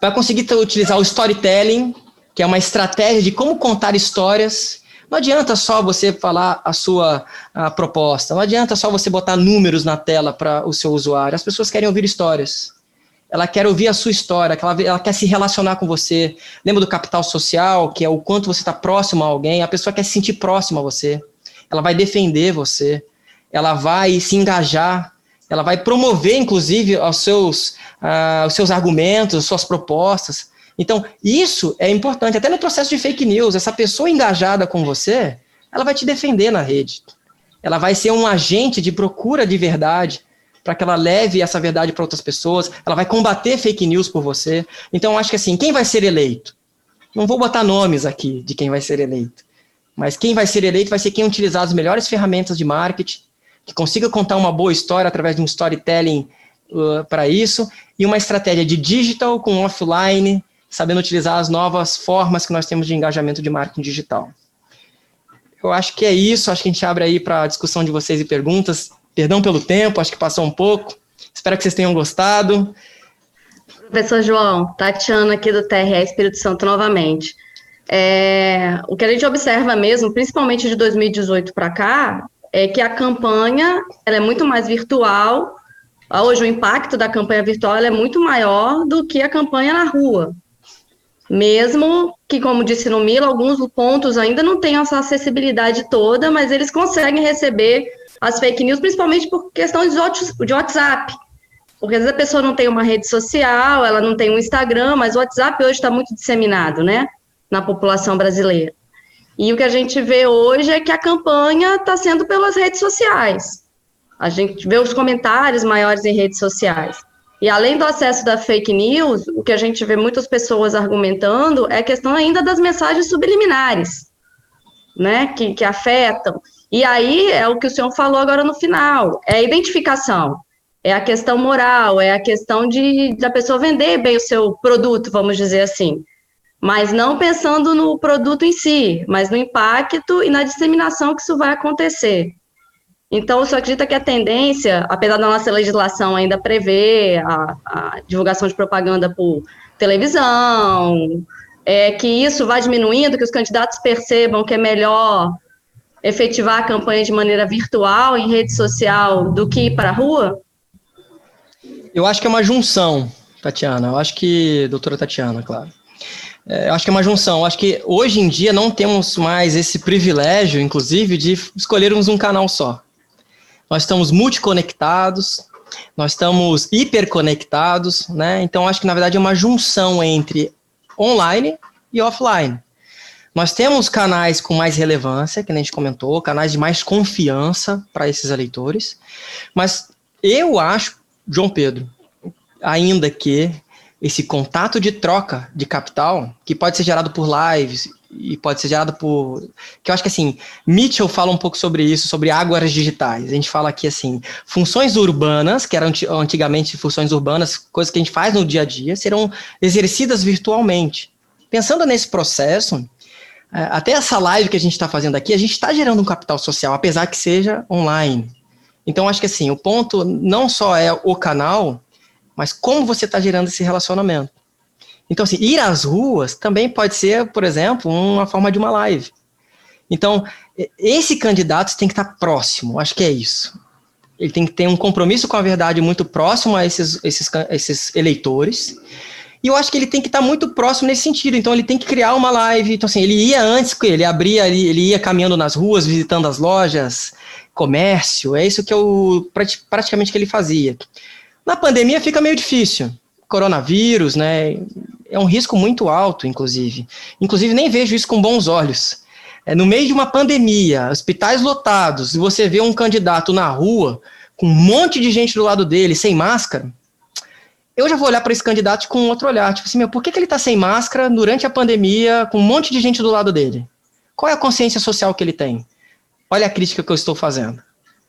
vai conseguir utilizar o storytelling, que é uma estratégia de como contar histórias. Não adianta só você falar a sua a proposta, não adianta só você botar números na tela para o seu usuário. As pessoas querem ouvir histórias. Ela quer ouvir a sua história, ela, ela quer se relacionar com você. Lembra do capital social, que é o quanto você está próximo a alguém? A pessoa quer se sentir próxima a você. Ela vai defender você. Ela vai se engajar. Ela vai promover, inclusive, os seus, uh, os seus argumentos, as suas propostas. Então, isso é importante, até no processo de fake news, essa pessoa engajada com você, ela vai te defender na rede. Ela vai ser um agente de procura de verdade, para que ela leve essa verdade para outras pessoas, ela vai combater fake news por você. Então, acho que assim, quem vai ser eleito? Não vou botar nomes aqui de quem vai ser eleito, mas quem vai ser eleito vai ser quem utilizar as melhores ferramentas de marketing, que consiga contar uma boa história através de um storytelling uh, para isso, e uma estratégia de digital com offline, sabendo utilizar as novas formas que nós temos de engajamento de marketing digital. Eu acho que é isso, acho que a gente abre aí para a discussão de vocês e perguntas. Perdão pelo tempo, acho que passou um pouco. Espero que vocês tenham gostado. Professor João, Tatiana aqui do TRE Espírito Santo novamente. É, o que a gente observa mesmo, principalmente de 2018 para cá, é que a campanha ela é muito mais virtual. Hoje o impacto da campanha virtual é muito maior do que a campanha na rua. Mesmo que, como disse no Mila, alguns pontos ainda não têm essa acessibilidade toda, mas eles conseguem receber as fake news, principalmente por questões de WhatsApp. Porque às vezes a pessoa não tem uma rede social, ela não tem um Instagram, mas o WhatsApp hoje está muito disseminado, né? Na população brasileira. E o que a gente vê hoje é que a campanha está sendo pelas redes sociais. A gente vê os comentários maiores em redes sociais. E além do acesso da fake news, o que a gente vê muitas pessoas argumentando é a questão ainda das mensagens subliminares, né, que, que afetam. E aí é o que o senhor falou agora no final, é a identificação, é a questão moral, é a questão de da pessoa vender bem o seu produto, vamos dizer assim mas não pensando no produto em si, mas no impacto e na disseminação que isso vai acontecer. Então, eu só acredito que a tendência, apesar da nossa legislação ainda prever a, a divulgação de propaganda por televisão, é que isso vai diminuindo, que os candidatos percebam que é melhor efetivar a campanha de maneira virtual, em rede social, do que ir para a rua? Eu acho que é uma junção, Tatiana. Eu acho que, doutora Tatiana, claro. É, acho que é uma junção. Acho que hoje em dia não temos mais esse privilégio, inclusive, de escolhermos um canal só. Nós estamos multiconectados, nós estamos hiperconectados, né? Então, acho que na verdade é uma junção entre online e offline. Nós temos canais com mais relevância, que a gente comentou, canais de mais confiança para esses eleitores, mas eu acho, João Pedro, ainda que esse contato de troca de capital, que pode ser gerado por lives e pode ser gerado por. Que eu acho que assim, Mitchell fala um pouco sobre isso, sobre águas digitais. A gente fala aqui assim, funções urbanas, que eram antigamente funções urbanas, coisas que a gente faz no dia a dia, serão exercidas virtualmente. Pensando nesse processo, é, até essa live que a gente está fazendo aqui, a gente está gerando um capital social, apesar que seja online. Então, acho que assim, o ponto não só é o canal, mas como você está gerando esse relacionamento. Então, assim, ir às ruas também pode ser, por exemplo, uma forma de uma live. Então, esse candidato tem que estar próximo, acho que é isso. Ele tem que ter um compromisso com a verdade muito próximo a esses, esses, esses eleitores. E eu acho que ele tem que estar muito próximo nesse sentido. Então, ele tem que criar uma live. Então, assim, ele ia antes, ele abria, ele, ele ia caminhando nas ruas, visitando as lojas, comércio. É isso que eu praticamente que ele fazia. Na pandemia fica meio difícil. Coronavírus, né? É um risco muito alto, inclusive. Inclusive, nem vejo isso com bons olhos. É, no meio de uma pandemia, hospitais lotados, e você vê um candidato na rua, com um monte de gente do lado dele, sem máscara, eu já vou olhar para esse candidato com outro olhar. Tipo assim, meu, por que, que ele está sem máscara durante a pandemia, com um monte de gente do lado dele? Qual é a consciência social que ele tem? Olha a crítica que eu estou fazendo.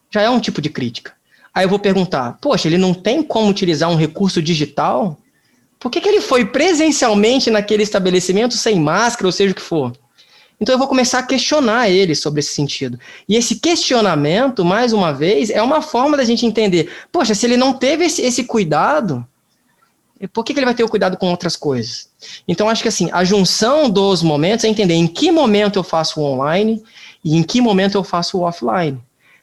Já é um tipo de crítica. Aí eu vou perguntar, poxa, ele não tem como utilizar um recurso digital? Por que, que ele foi presencialmente naquele estabelecimento sem máscara, ou seja o que for? Então eu vou começar a questionar ele sobre esse sentido. E esse questionamento, mais uma vez, é uma forma da gente entender, poxa, se ele não teve esse, esse cuidado, por que, que ele vai ter o cuidado com outras coisas? Então acho que assim, a junção dos momentos é entender em que momento eu faço o online e em que momento eu faço o offline.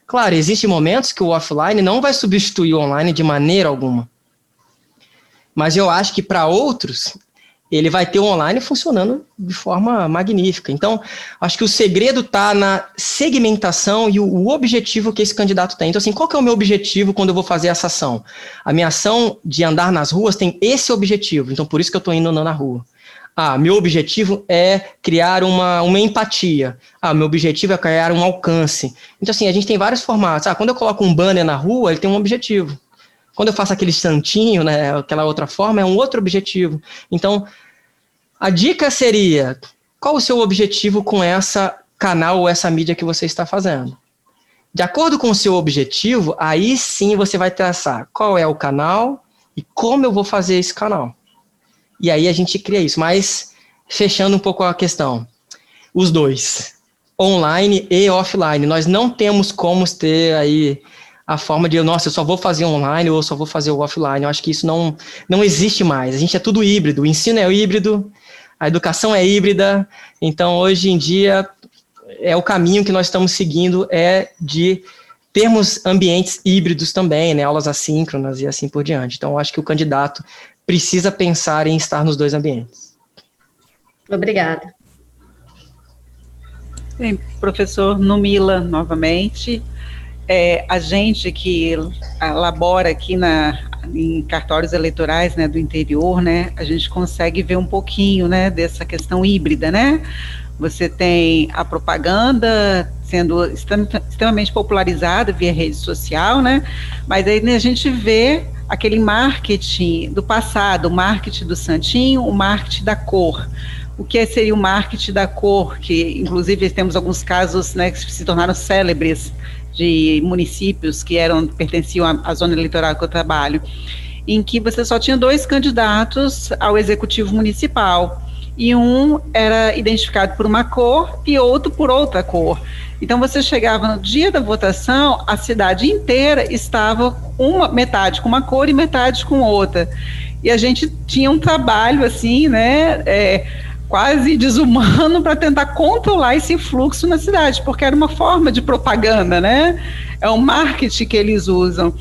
Claro, existem momentos que o offline não vai substituir o online de maneira alguma. Mas eu acho que para outros, ele vai ter o online funcionando de forma magnífica. Então, acho que o segredo está na segmentação e o, objetivo que esse candidato tem. Então, assim, qual que é o meu objetivo quando eu vou fazer essa ação? A minha ação de andar nas ruas tem esse objetivo. Então, por isso que eu estou indo na rua. Ah, meu objetivo é criar uma, uma empatia. Ah, meu objetivo é criar um alcance. Então, assim, a gente tem vários formatos. Ah, quando eu coloco um banner na rua, ele tem um objetivo. Quando eu faço aquele santinho, né, aquela outra forma, é um outro objetivo. Então, a dica seria: qual o seu objetivo com essa canal ou essa mídia que você está fazendo? De acordo com o seu objetivo, aí sim você vai traçar qual é o canal e como eu vou fazer esse canal. E aí a gente cria isso. Mas, fechando um pouco a questão, os dois, online e offline, nós não temos como ter aí a forma de, nossa, eu só vou fazer online ou só vou fazer o offline. Eu acho que isso não, não existe mais. A gente é tudo híbrido. O ensino é híbrido, a educação é híbrida. Então, hoje em dia, é o caminho que nós estamos seguindo é de termos ambientes híbridos também, né, aulas assíncronas e assim por diante. Então, eu acho que o candidato precisa pensar em estar nos dois ambientes. Obrigada. Bem, professor Numila, novamente é, a gente que labora aqui na, em cartórios eleitorais né, do interior, né, a gente consegue ver um pouquinho né, dessa questão híbrida, né? Você tem a propaganda sendo extremamente popularizada via rede social, né? Mas aí a gente vê aquele marketing do passado, o marketing do santinho, o marketing da cor. O que seria o marketing da cor, que inclusive temos alguns casos né, que se tornaram célebres de municípios que eram pertenciam à, à zona eleitoral que eu trabalho, em que você só tinha dois candidatos ao executivo municipal e um era identificado por uma cor e outro por outra cor. Então você chegava no dia da votação, a cidade inteira estava uma metade com uma cor e metade com outra. E a gente tinha um trabalho assim, né? É, quase desumano para tentar controlar esse fluxo na cidade, porque era uma forma de propaganda, né? É o marketing que eles usam.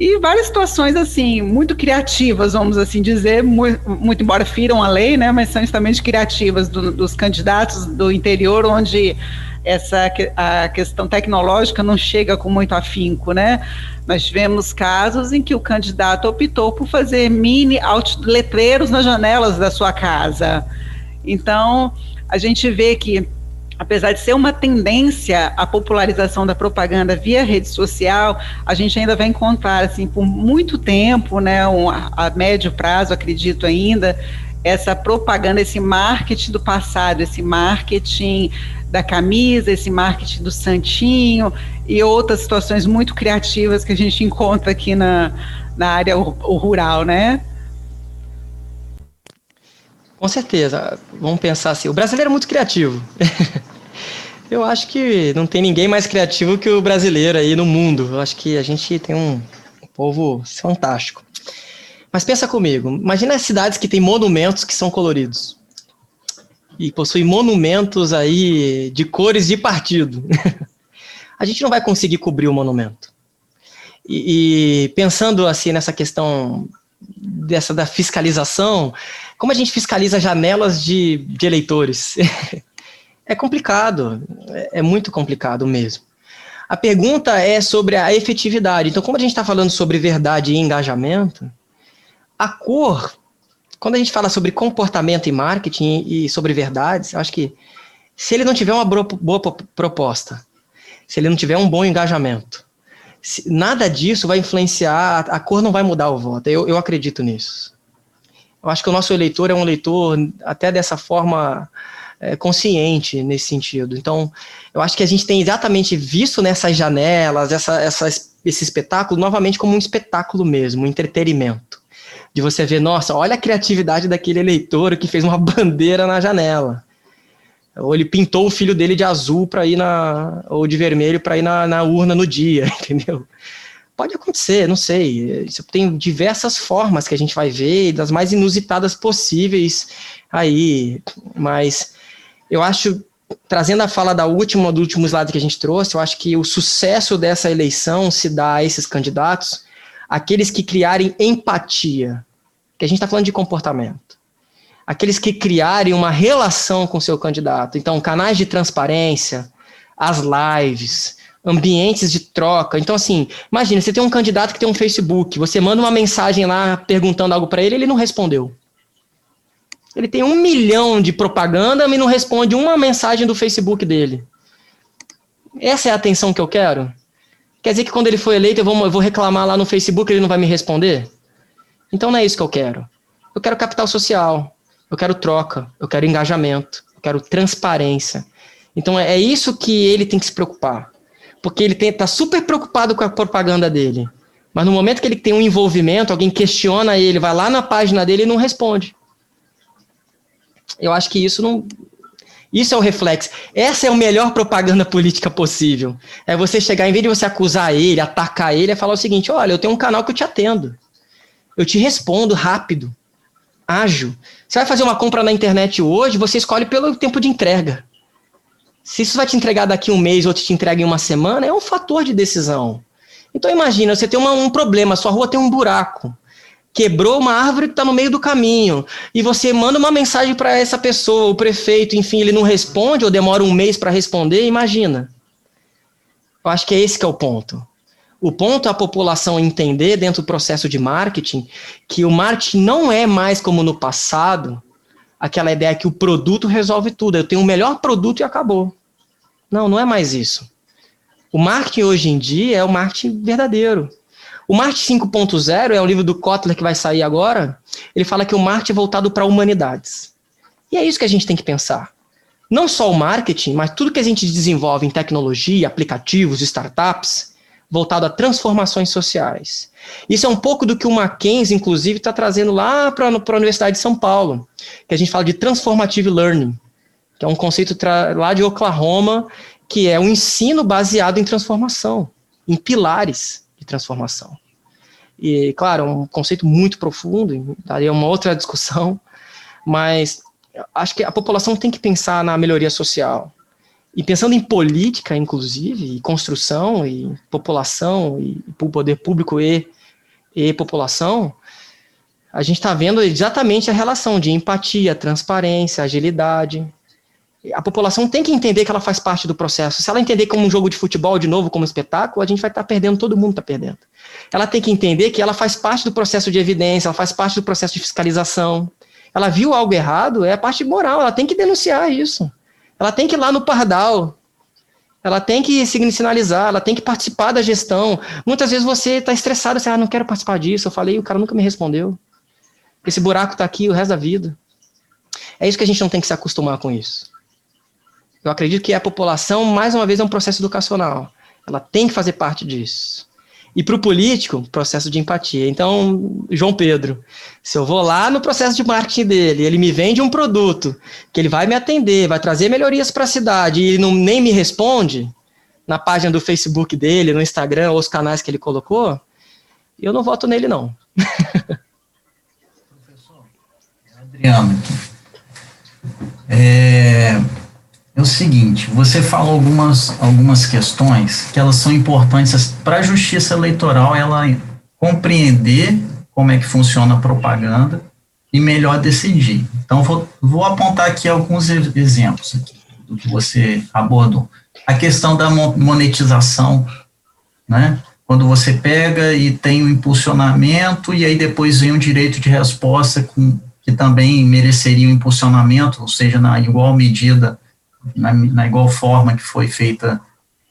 E várias situações, assim, muito criativas, vamos assim dizer, muito, muito embora firam a lei, né? Mas são extremamente criativas do, dos candidatos do interior, onde essa a questão tecnológica não chega com muito afinco, né? Nós tivemos casos em que o candidato optou por fazer mini letreiros nas janelas da sua casa. Então, a gente vê que apesar de ser uma tendência a popularização da propaganda via rede social, a gente ainda vai encontrar, assim, por muito tempo, né, um, a médio prazo, acredito ainda, essa propaganda, esse marketing do passado, esse marketing da camisa, esse marketing do santinho e outras situações muito criativas que a gente encontra aqui na, na área rural, né? Com certeza. Vamos pensar assim. O brasileiro é muito criativo. Eu acho que não tem ninguém mais criativo que o brasileiro aí no mundo. Eu acho que a gente tem um, povo fantástico. Mas pensa comigo. Imagina as cidades que têm monumentos que são coloridos. E possuem monumentos aí de cores de partido. a gente não vai conseguir cobrir o monumento. E, e pensando assim nessa questão dessa da fiscalização, como a gente fiscaliza janelas de, de eleitores? é complicado, é, é muito complicado mesmo. A pergunta é sobre a efetividade. Então, como a gente está falando sobre verdade e engajamento, a cor, quando a gente fala sobre comportamento e marketing e sobre verdades, acho que se ele não tiver uma boa proposta, se ele não tiver um bom engajamento, nada disso vai influenciar, a cor não vai mudar o voto. Eu, eu acredito nisso. Eu acho que o nosso eleitor é um eleitor até dessa forma é, consciente nesse sentido. Então, eu acho que a gente tem exatamente visto nessas janelas, essa, essa, esse espetáculo, novamente como um espetáculo mesmo, um entretenimento. De você ver, nossa, olha a criatividade daquele eleitor que fez uma bandeira na janela. Ou ele pintou o filho dele de azul para ir na. ou de vermelho para ir na, na urna no dia, entendeu? Pode acontecer, não sei. Isso tem diversas formas que a gente vai ver, das mais inusitadas possíveis aí. Mas eu acho, trazendo a fala da última, do último slide que a gente trouxe, eu acho que o sucesso dessa eleição se dá a esses candidatos, aqueles que criarem empatia, que a gente está falando de comportamento. Aqueles que criarem uma relação com seu candidato. Então, canais de transparência, as lives, ambientes de troca. Então, assim, imagina, você tem um candidato que tem um Facebook, você manda uma mensagem lá perguntando algo para ele, ele não respondeu. Ele tem um milhão de propaganda e não responde uma mensagem do Facebook dele. Essa é a atenção que eu quero? Quer dizer que quando ele for eleito eu vou, eu vou reclamar lá no Facebook ele não vai me responder? Então não é isso que eu quero. Eu quero capital social, eu quero troca, eu quero engajamento, eu quero transparência. Então é isso que ele tem que se preocupar porque ele está super preocupado com a propaganda dele. Mas no momento que ele tem um envolvimento, alguém questiona ele, vai lá na página dele e não responde. Eu acho que isso não. Isso é o reflexo. Essa é a melhor propaganda política possível. É você chegar, em vez de você acusar ele, atacar ele, é falar o seguinte: olha, eu tenho um canal que eu te atendo. Eu te respondo rápido, ágil. Você vai fazer uma compra na internet hoje, você escolhe pelo tempo de entrega. Se isso vai te entregar daqui um mês ou te entrega em uma semana, é um fator de decisão. Então imagina, você tem uma, um problema, sua rua tem um buraco quebrou uma árvore que está no meio do caminho, e você manda uma mensagem para essa pessoa, o prefeito, enfim, ele não responde ou demora um mês para responder, imagina. Eu acho que é esse que é o ponto. O ponto é a população entender dentro do processo de marketing que o marketing não é mais como no passado, aquela ideia que o produto resolve tudo. Eu tenho o melhor produto e acabou. Não, não é mais isso. O marketing hoje em dia é o marketing verdadeiro. O Marketing 5.0 é um livro do Kotler que vai sair agora. Ele fala que o marketing é voltado para humanidades. E é isso que a gente tem que pensar. Não só o marketing, mas tudo que a gente desenvolve em tecnologia, aplicativos, startups, voltado a transformações sociais. Isso é um pouco do que o Mackenzie, inclusive, está trazendo lá para a Universidade de São Paulo, que a gente fala de transformative learning, que é um conceito lá de Oklahoma, que é um ensino baseado em transformação, em pilares de transformação. E, claro, um conceito muito profundo, daria uma outra discussão, mas acho que a população tem que pensar na melhoria social. E pensando em política, inclusive, e construção, e população, e poder público e, e população, a gente está vendo exatamente a relação de empatia, transparência, agilidade, a população tem que entender que ela faz parte do processo. Se ela entender como um jogo de futebol, de novo, como espetáculo, a gente vai estar tá perdendo, todo mundo está perdendo. Ela tem que entender que ela faz parte do processo de evidência, ela faz parte do processo de fiscalização. Ela viu algo errado, é a parte moral, ela tem que denunciar isso. Ela tem que ir lá no pardal. Ela tem que sinalizar, ela tem que participar da gestão. Muitas vezes você está estressado, você, ah, não quero participar disso. Eu falei, o cara nunca me respondeu. Esse buraco está aqui o resto da vida. É isso que a gente não tem que se acostumar com isso. Eu acredito que a população, mais uma vez, é um processo educacional. Ela tem que fazer parte disso. E para o político, processo de empatia. Então, João Pedro, se eu vou lá no processo de marketing dele, ele me vende um produto que ele vai me atender, vai trazer melhorias para a cidade e não, nem me responde na página do Facebook dele, no Instagram ou os canais que ele colocou, eu não voto nele, não. Professor, Adriano, é, é o seguinte, você falou algumas, algumas questões que elas são importantes para a justiça eleitoral ela compreender como é que funciona a propaganda e melhor decidir. Então, vou, vou apontar aqui alguns exemplos aqui, do que você abordou. A questão da monetização, né? Quando você pega e tem o um impulsionamento e aí depois vem um direito de resposta com, que também mereceria um impulsionamento, ou seja, na igual medida na, na igual forma que foi feita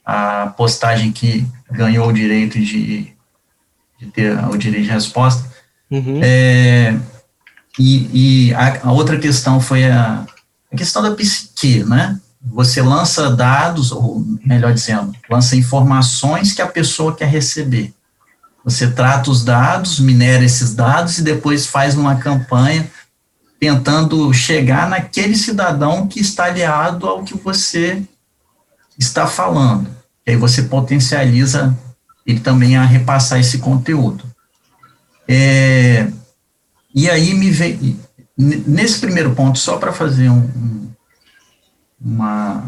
a postagem que ganhou o direito de, de ter o direito de resposta. Uhum. É, e, e a, a, outra questão foi a, a, questão da psique, né? Você lança dados, ou melhor dizendo, lança informações que a pessoa quer receber. Você trata os dados, minera esses dados e depois faz uma campanha tentando chegar naquele cidadão que está aliado ao que você está falando. E aí você potencializa ele também a repassar esse conteúdo. É, e aí me veio, nesse primeiro ponto, só para fazer um, um, uma,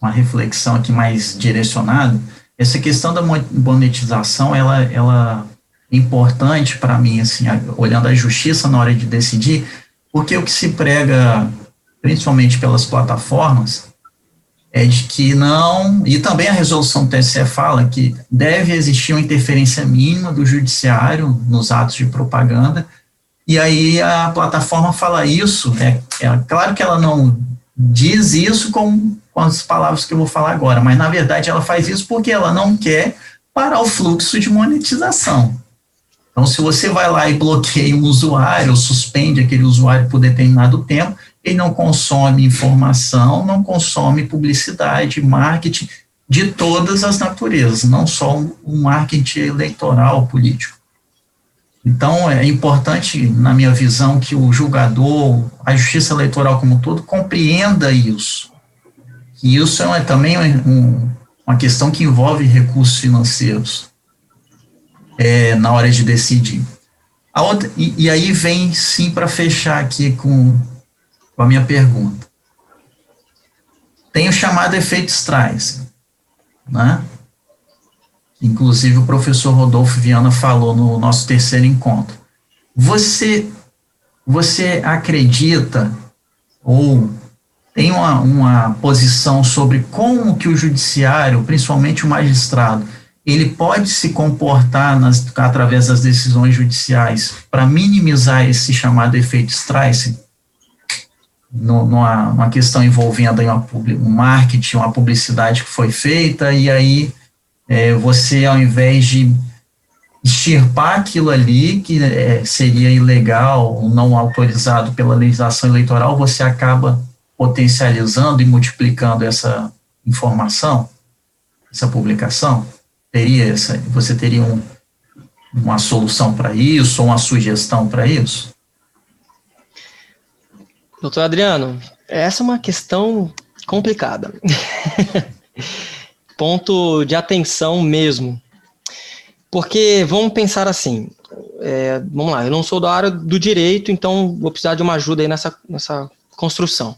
uma reflexão aqui mais direcionada, essa questão da monetização, ela, ela é importante para mim, assim, olhando a justiça na hora de decidir, porque o que se prega, principalmente pelas plataformas, é de que não, e também a resolução do TSE fala que deve existir uma interferência mínima do judiciário nos atos de propaganda, e aí a plataforma fala isso, é, é claro que ela não diz isso com, com as palavras que eu vou falar agora, mas na verdade ela faz isso porque ela não quer parar o fluxo de monetização. Então, se você vai lá e bloqueia um usuário, ou suspende aquele usuário por determinado tempo, ele não consome informação, não consome publicidade, marketing de todas as naturezas, não só o marketing eleitoral político. Então, é importante, na minha visão, que o julgador, a justiça eleitoral como um todo, compreenda isso, E isso é também um, uma questão que envolve recursos financeiros é, na hora de decidir. A outra, e, e aí vem, sim, para fechar aqui com, com a minha pergunta. Tem o chamado efeito Streisand, né? Inclusive o professor Rodolfo Viana falou no nosso terceiro encontro. Você, você acredita ou tem uma, uma posição sobre como que o judiciário, principalmente o magistrado, ele pode se comportar nas, através das decisões judiciais para minimizar esse chamado efeito Streisand, numa, numa questão envolvendo uma, um marketing, uma publicidade que foi feita, e aí é, você, ao invés de extirpar aquilo ali, que é, seria ilegal, não autorizado pela legislação eleitoral, você acaba potencializando e multiplicando essa informação, essa publicação? Teria essa, você teria um, uma solução para isso, uma sugestão para isso? Doutor Adriano, essa é uma questão complicada. Ponto de atenção mesmo. Porque vamos pensar assim, é, vamos lá, eu não sou da área do direito, então vou precisar de uma ajuda aí nessa, nessa construção.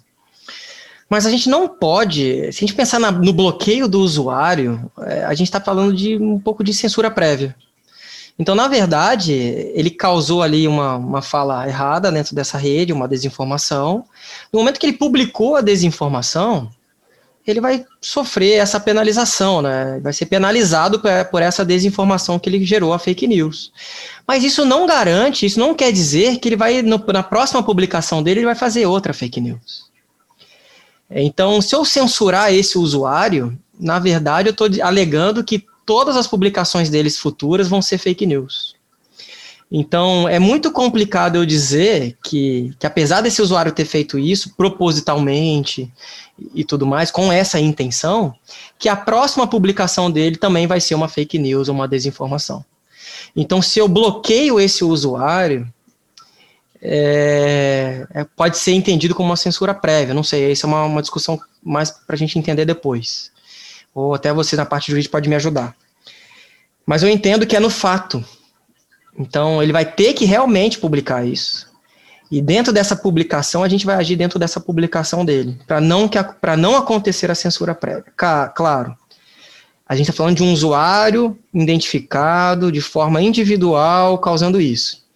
Mas a gente não pode, se a gente pensar na, no bloqueio do usuário, é, a gente está falando de um pouco de censura prévia. Então, na verdade, ele causou ali uma, uma fala errada dentro dessa rede, uma desinformação. No momento que ele publicou a desinformação, ele vai sofrer essa penalização, né? Vai ser penalizado por essa desinformação que ele gerou a fake news. Mas isso não garante, isso não quer dizer que ele vai, na próxima publicação dele, ele vai fazer outra fake news. Então, se eu censurar esse usuário, na verdade, eu estou alegando que todas as publicações deles futuras vão ser fake news. Então, é muito complicado eu dizer que, que apesar desse usuário ter feito isso propositalmente e tudo mais, com essa intenção, que a próxima publicação dele também vai ser uma fake news ou uma desinformação. Então, se eu bloqueio esse usuário, é, é, pode ser entendido como uma censura prévia, não sei, essa é uma, uma discussão mais para a gente entender depois. Ou até você na parte jurídica pode me ajudar. Mas eu entendo que é no fato. Então, ele vai ter que realmente publicar isso. E dentro dessa publicação, a gente vai agir dentro dessa publicação dele, para não, não acontecer a censura prévia. Claro, a gente está falando de um usuário identificado de forma individual causando isso.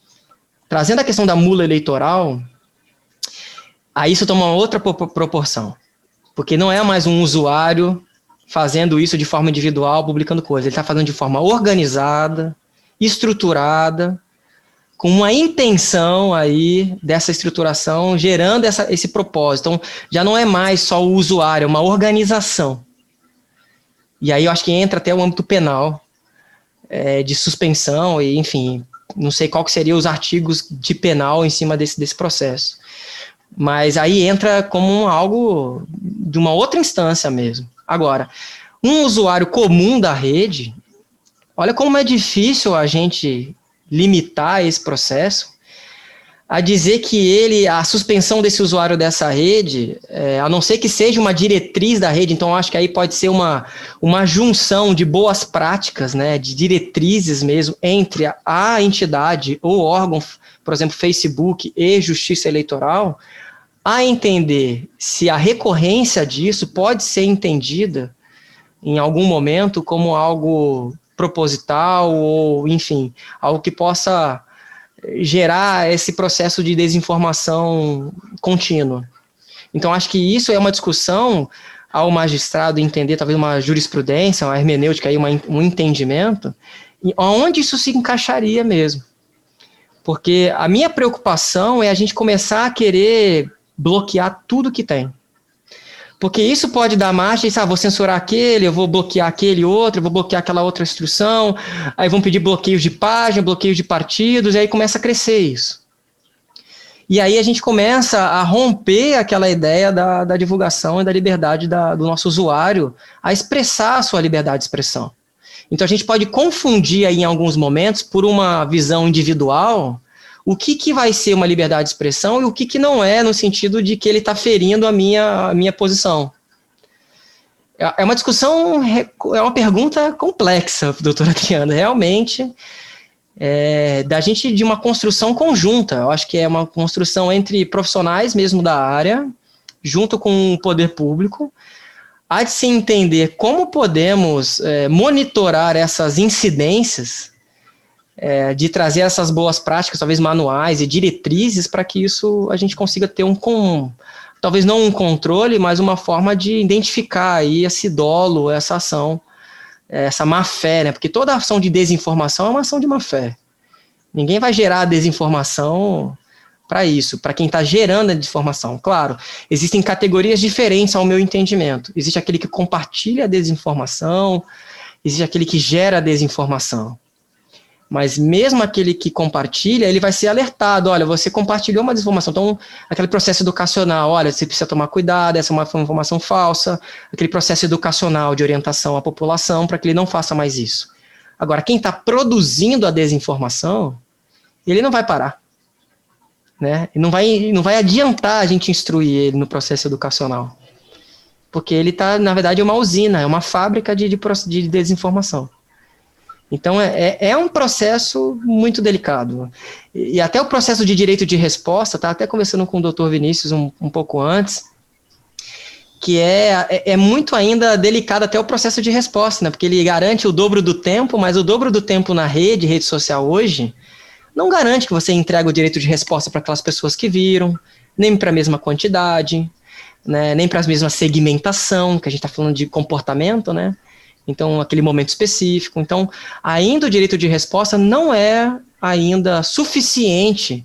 Trazendo a questão da mula eleitoral, aí isso toma outra proporção. Porque não é mais um usuário fazendo isso de forma individual, publicando coisas. Ele está fazendo de forma organizada, estruturada, com uma intenção aí dessa estruturação, gerando essa, esse propósito. Então, já não é mais só o usuário, é uma organização. E aí eu acho que entra até o âmbito penal, é, de suspensão, e enfim, não sei qual que os artigos de penal em cima desse, desse processo. Mas aí entra como algo de uma outra instância mesmo. Agora, um usuário comum da rede, olha como é difícil a gente limitar esse processo a dizer que ele, a suspensão desse usuário dessa rede, é, a não ser que seja uma diretriz da rede, então acho que aí pode ser uma, uma junção de boas práticas, né, de diretrizes mesmo, entre a, a entidade ou órgão, por exemplo, Facebook e Justiça Eleitoral, a entender se a recorrência disso pode ser entendida em algum momento como algo proposital ou, enfim, algo que possa gerar esse processo de desinformação contínua. Então, acho que isso é uma discussão ao magistrado entender, talvez, uma jurisprudência, uma hermenêutica, aí, um entendimento, onde isso se encaixaria mesmo. Porque a minha preocupação é a gente começar a querer bloquear tudo que tem. Porque isso pode dar margem, sabe, vou censurar aquele, eu vou bloquear aquele outro, eu vou bloquear aquela outra instrução, aí vão pedir bloqueios de página, bloqueios de partidos, e aí começa a crescer isso. E aí a gente começa a romper aquela ideia da, da divulgação e da liberdade da, do nosso usuário a expressar a sua liberdade de expressão. Então a gente pode confundir aí em alguns momentos por uma visão individual o que, que vai ser uma liberdade de expressão e o que, que não é, no sentido de que ele está ferindo a minha, a minha posição. é, é uma discussão, é uma pergunta complexa, doutora Adriana, realmente, é, da gente de uma construção conjunta. Eu acho que é uma construção entre profissionais mesmo da área, junto com o poder público. Há de se entender como podemos é, monitorar essas incidências, é, de trazer essas boas práticas, talvez manuais e diretrizes, para que isso a gente consiga ter um, com, talvez não um controle, mas uma forma de identificar aí esse dolo, essa ação essa má fé, né? Porque toda ação de desinformação é uma ação de má fé. Ninguém vai gerar desinformação para isso, para quem está gerando a desinformação. Claro, existem categorias diferentes ao meu entendimento. Existe aquele que compartilha a desinformação, existe aquele que gera a desinformação. Mas mesmo aquele que compartilha, ele vai ser alertado, olha, você compartilhou uma desinformação. Então, aquele processo educacional, olha, você precisa tomar cuidado, essa é uma informação falsa. Aquele processo educacional de orientação à população para que ele não faça mais isso. Agora, quem está produzindo a desinformação, ele não vai parar. Né? Não vai, não vai adiantar a gente instruir ele no processo educacional. Porque ele está, na verdade, é uma usina, é uma fábrica de, de, de desinformação. Então, é, é, é um processo muito delicado. E, até o processo de direito de resposta, tá até conversando com o doutor Vinícius um, um pouco antes, que é, é, é, muito ainda delicado até o processo de resposta, né? Porque ele garante o dobro do tempo, mas o dobro do tempo na rede, rede social hoje, não garante que você entregue o direito de resposta para aquelas pessoas que viram, nem para a mesma quantidade, né? nem para a mesma segmentação, que a gente está falando de comportamento, né? Então, aquele momento específico. Então, ainda o direito de resposta não é ainda suficiente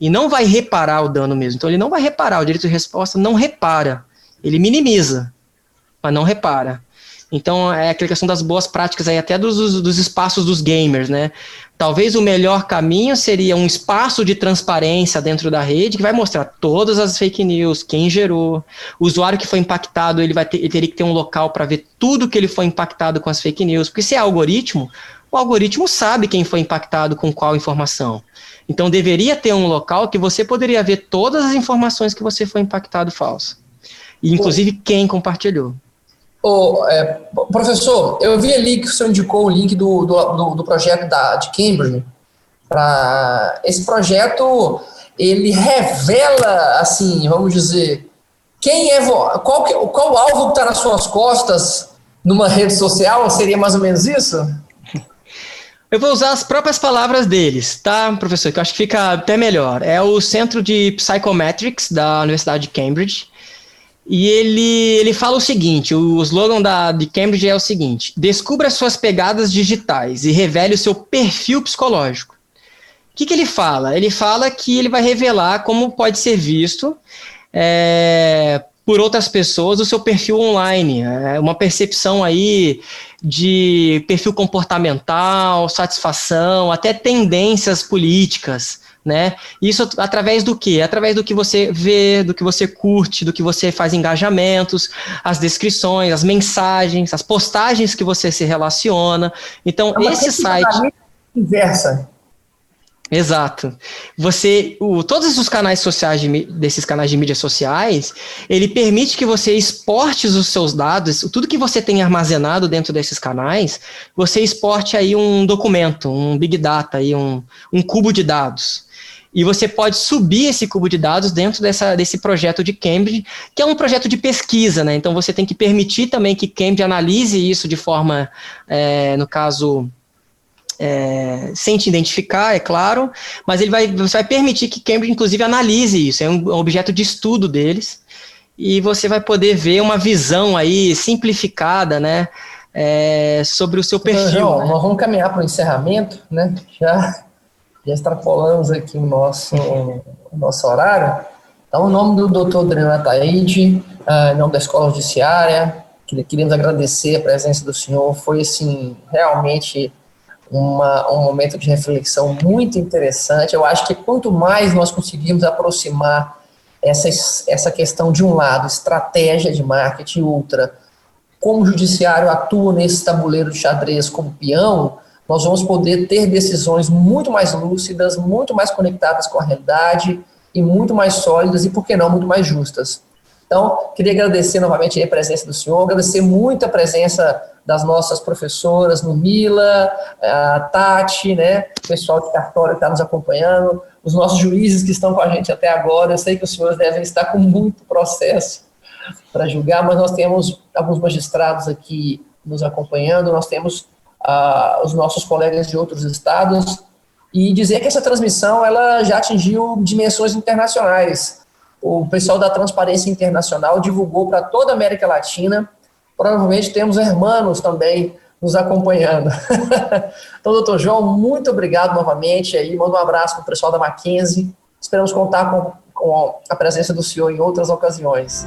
e não vai reparar o dano mesmo. Então, ele não vai reparar. O direito de resposta não repara. Ele minimiza, mas não repara. Então, é aquela questão das boas práticas aí, até dos, dos espaços dos gamers, né? Talvez o melhor caminho seria um espaço de transparência dentro da rede que vai mostrar todas as fake news, quem gerou, o usuário que foi impactado, ele vai ter, ele teria que ter um local para ver tudo que ele foi impactado com as fake news, porque se é algoritmo, o algoritmo sabe quem foi impactado com qual informação. Então deveria ter um local que você poderia ver todas as informações que você foi impactado falso. E inclusive quem compartilhou. É, professor, eu vi ali que o senhor indicou o link do, do, do projeto da, de Cambridge. Pra, esse projeto, ele revela, assim, vamos dizer, quem é, qual, qual alvo que está nas suas costas numa rede social? Seria mais ou menos isso? Eu vou usar as próprias palavras deles, tá, professor? Que eu acho que fica até melhor. É o Centro de Psychometrics da Universidade de Cambridge. E ele, ele fala o seguinte: o slogan da, de Cambridge é o seguinte: descubra suas pegadas digitais e revele o seu perfil psicológico. O que, que ele fala? Ele fala que ele vai revelar como pode ser visto é, por outras pessoas o seu perfil online, é uma percepção aí de perfil comportamental, satisfação, até tendências políticas né? Isso através do que? Através do que você vê, do que você curte, do que você faz engajamentos, as descrições, as mensagens, as postagens que você se relaciona. Então, é esse site. Inversa. Exato. Você, o, todos os canais sociais de, desses canais de mídias sociais, ele permite que você exporte os seus dados, tudo que você tem armazenado dentro desses canais, você exporte aí um documento, um big data, aí um, um cubo de dados e você pode subir esse cubo de dados dentro dessa, desse projeto de Cambridge, que é um projeto de pesquisa, né? Então você tem que permitir também que Cambridge analise isso de forma, é, no caso, é, sem te identificar, é claro, mas ele vai, você vai permitir que Cambridge, inclusive, analise isso, é um objeto de estudo deles, e você vai poder ver uma visão aí simplificada, né? É, sobre o seu perfil. Então, né? Nós vamos caminhar para o encerramento, né? Já já extrapolamos aqui o nosso, o nosso horário. Então, em nome do doutor Adriano Ataíde, uh, em nome da Escola Judiciária, queríamos agradecer a presença do senhor. Foi, assim, realmente uma, um momento de reflexão muito interessante. Eu acho que quanto mais nós conseguimos aproximar essa, essa questão, de um lado, estratégia de marketing, outra, como o judiciário atua nesse tabuleiro de xadrez como peão, nós vamos poder ter decisões muito mais lúcidas, muito mais conectadas com a realidade e muito mais sólidas e, por que não, muito mais justas. Então, queria agradecer novamente a presença do senhor, agradecer muito a presença das nossas professoras no Mila, a Tati, né, o pessoal de cartório que está nos acompanhando, os nossos juízes que estão com a gente até agora. Eu sei que os senhores devem estar com muito processo para julgar, mas nós temos alguns magistrados aqui nos acompanhando, nós temos ah, os nossos colegas de outros estados, e dizer que essa transmissão ela já atingiu dimensões internacionais. O pessoal da Transparência Internacional divulgou para toda a América Latina. Provavelmente temos hermanos também nos acompanhando. então, doutor João, muito obrigado novamente. Aí, manda um abraço para o pessoal da Mackenzie. Esperamos contar com, com a presença do senhor em outras ocasiões.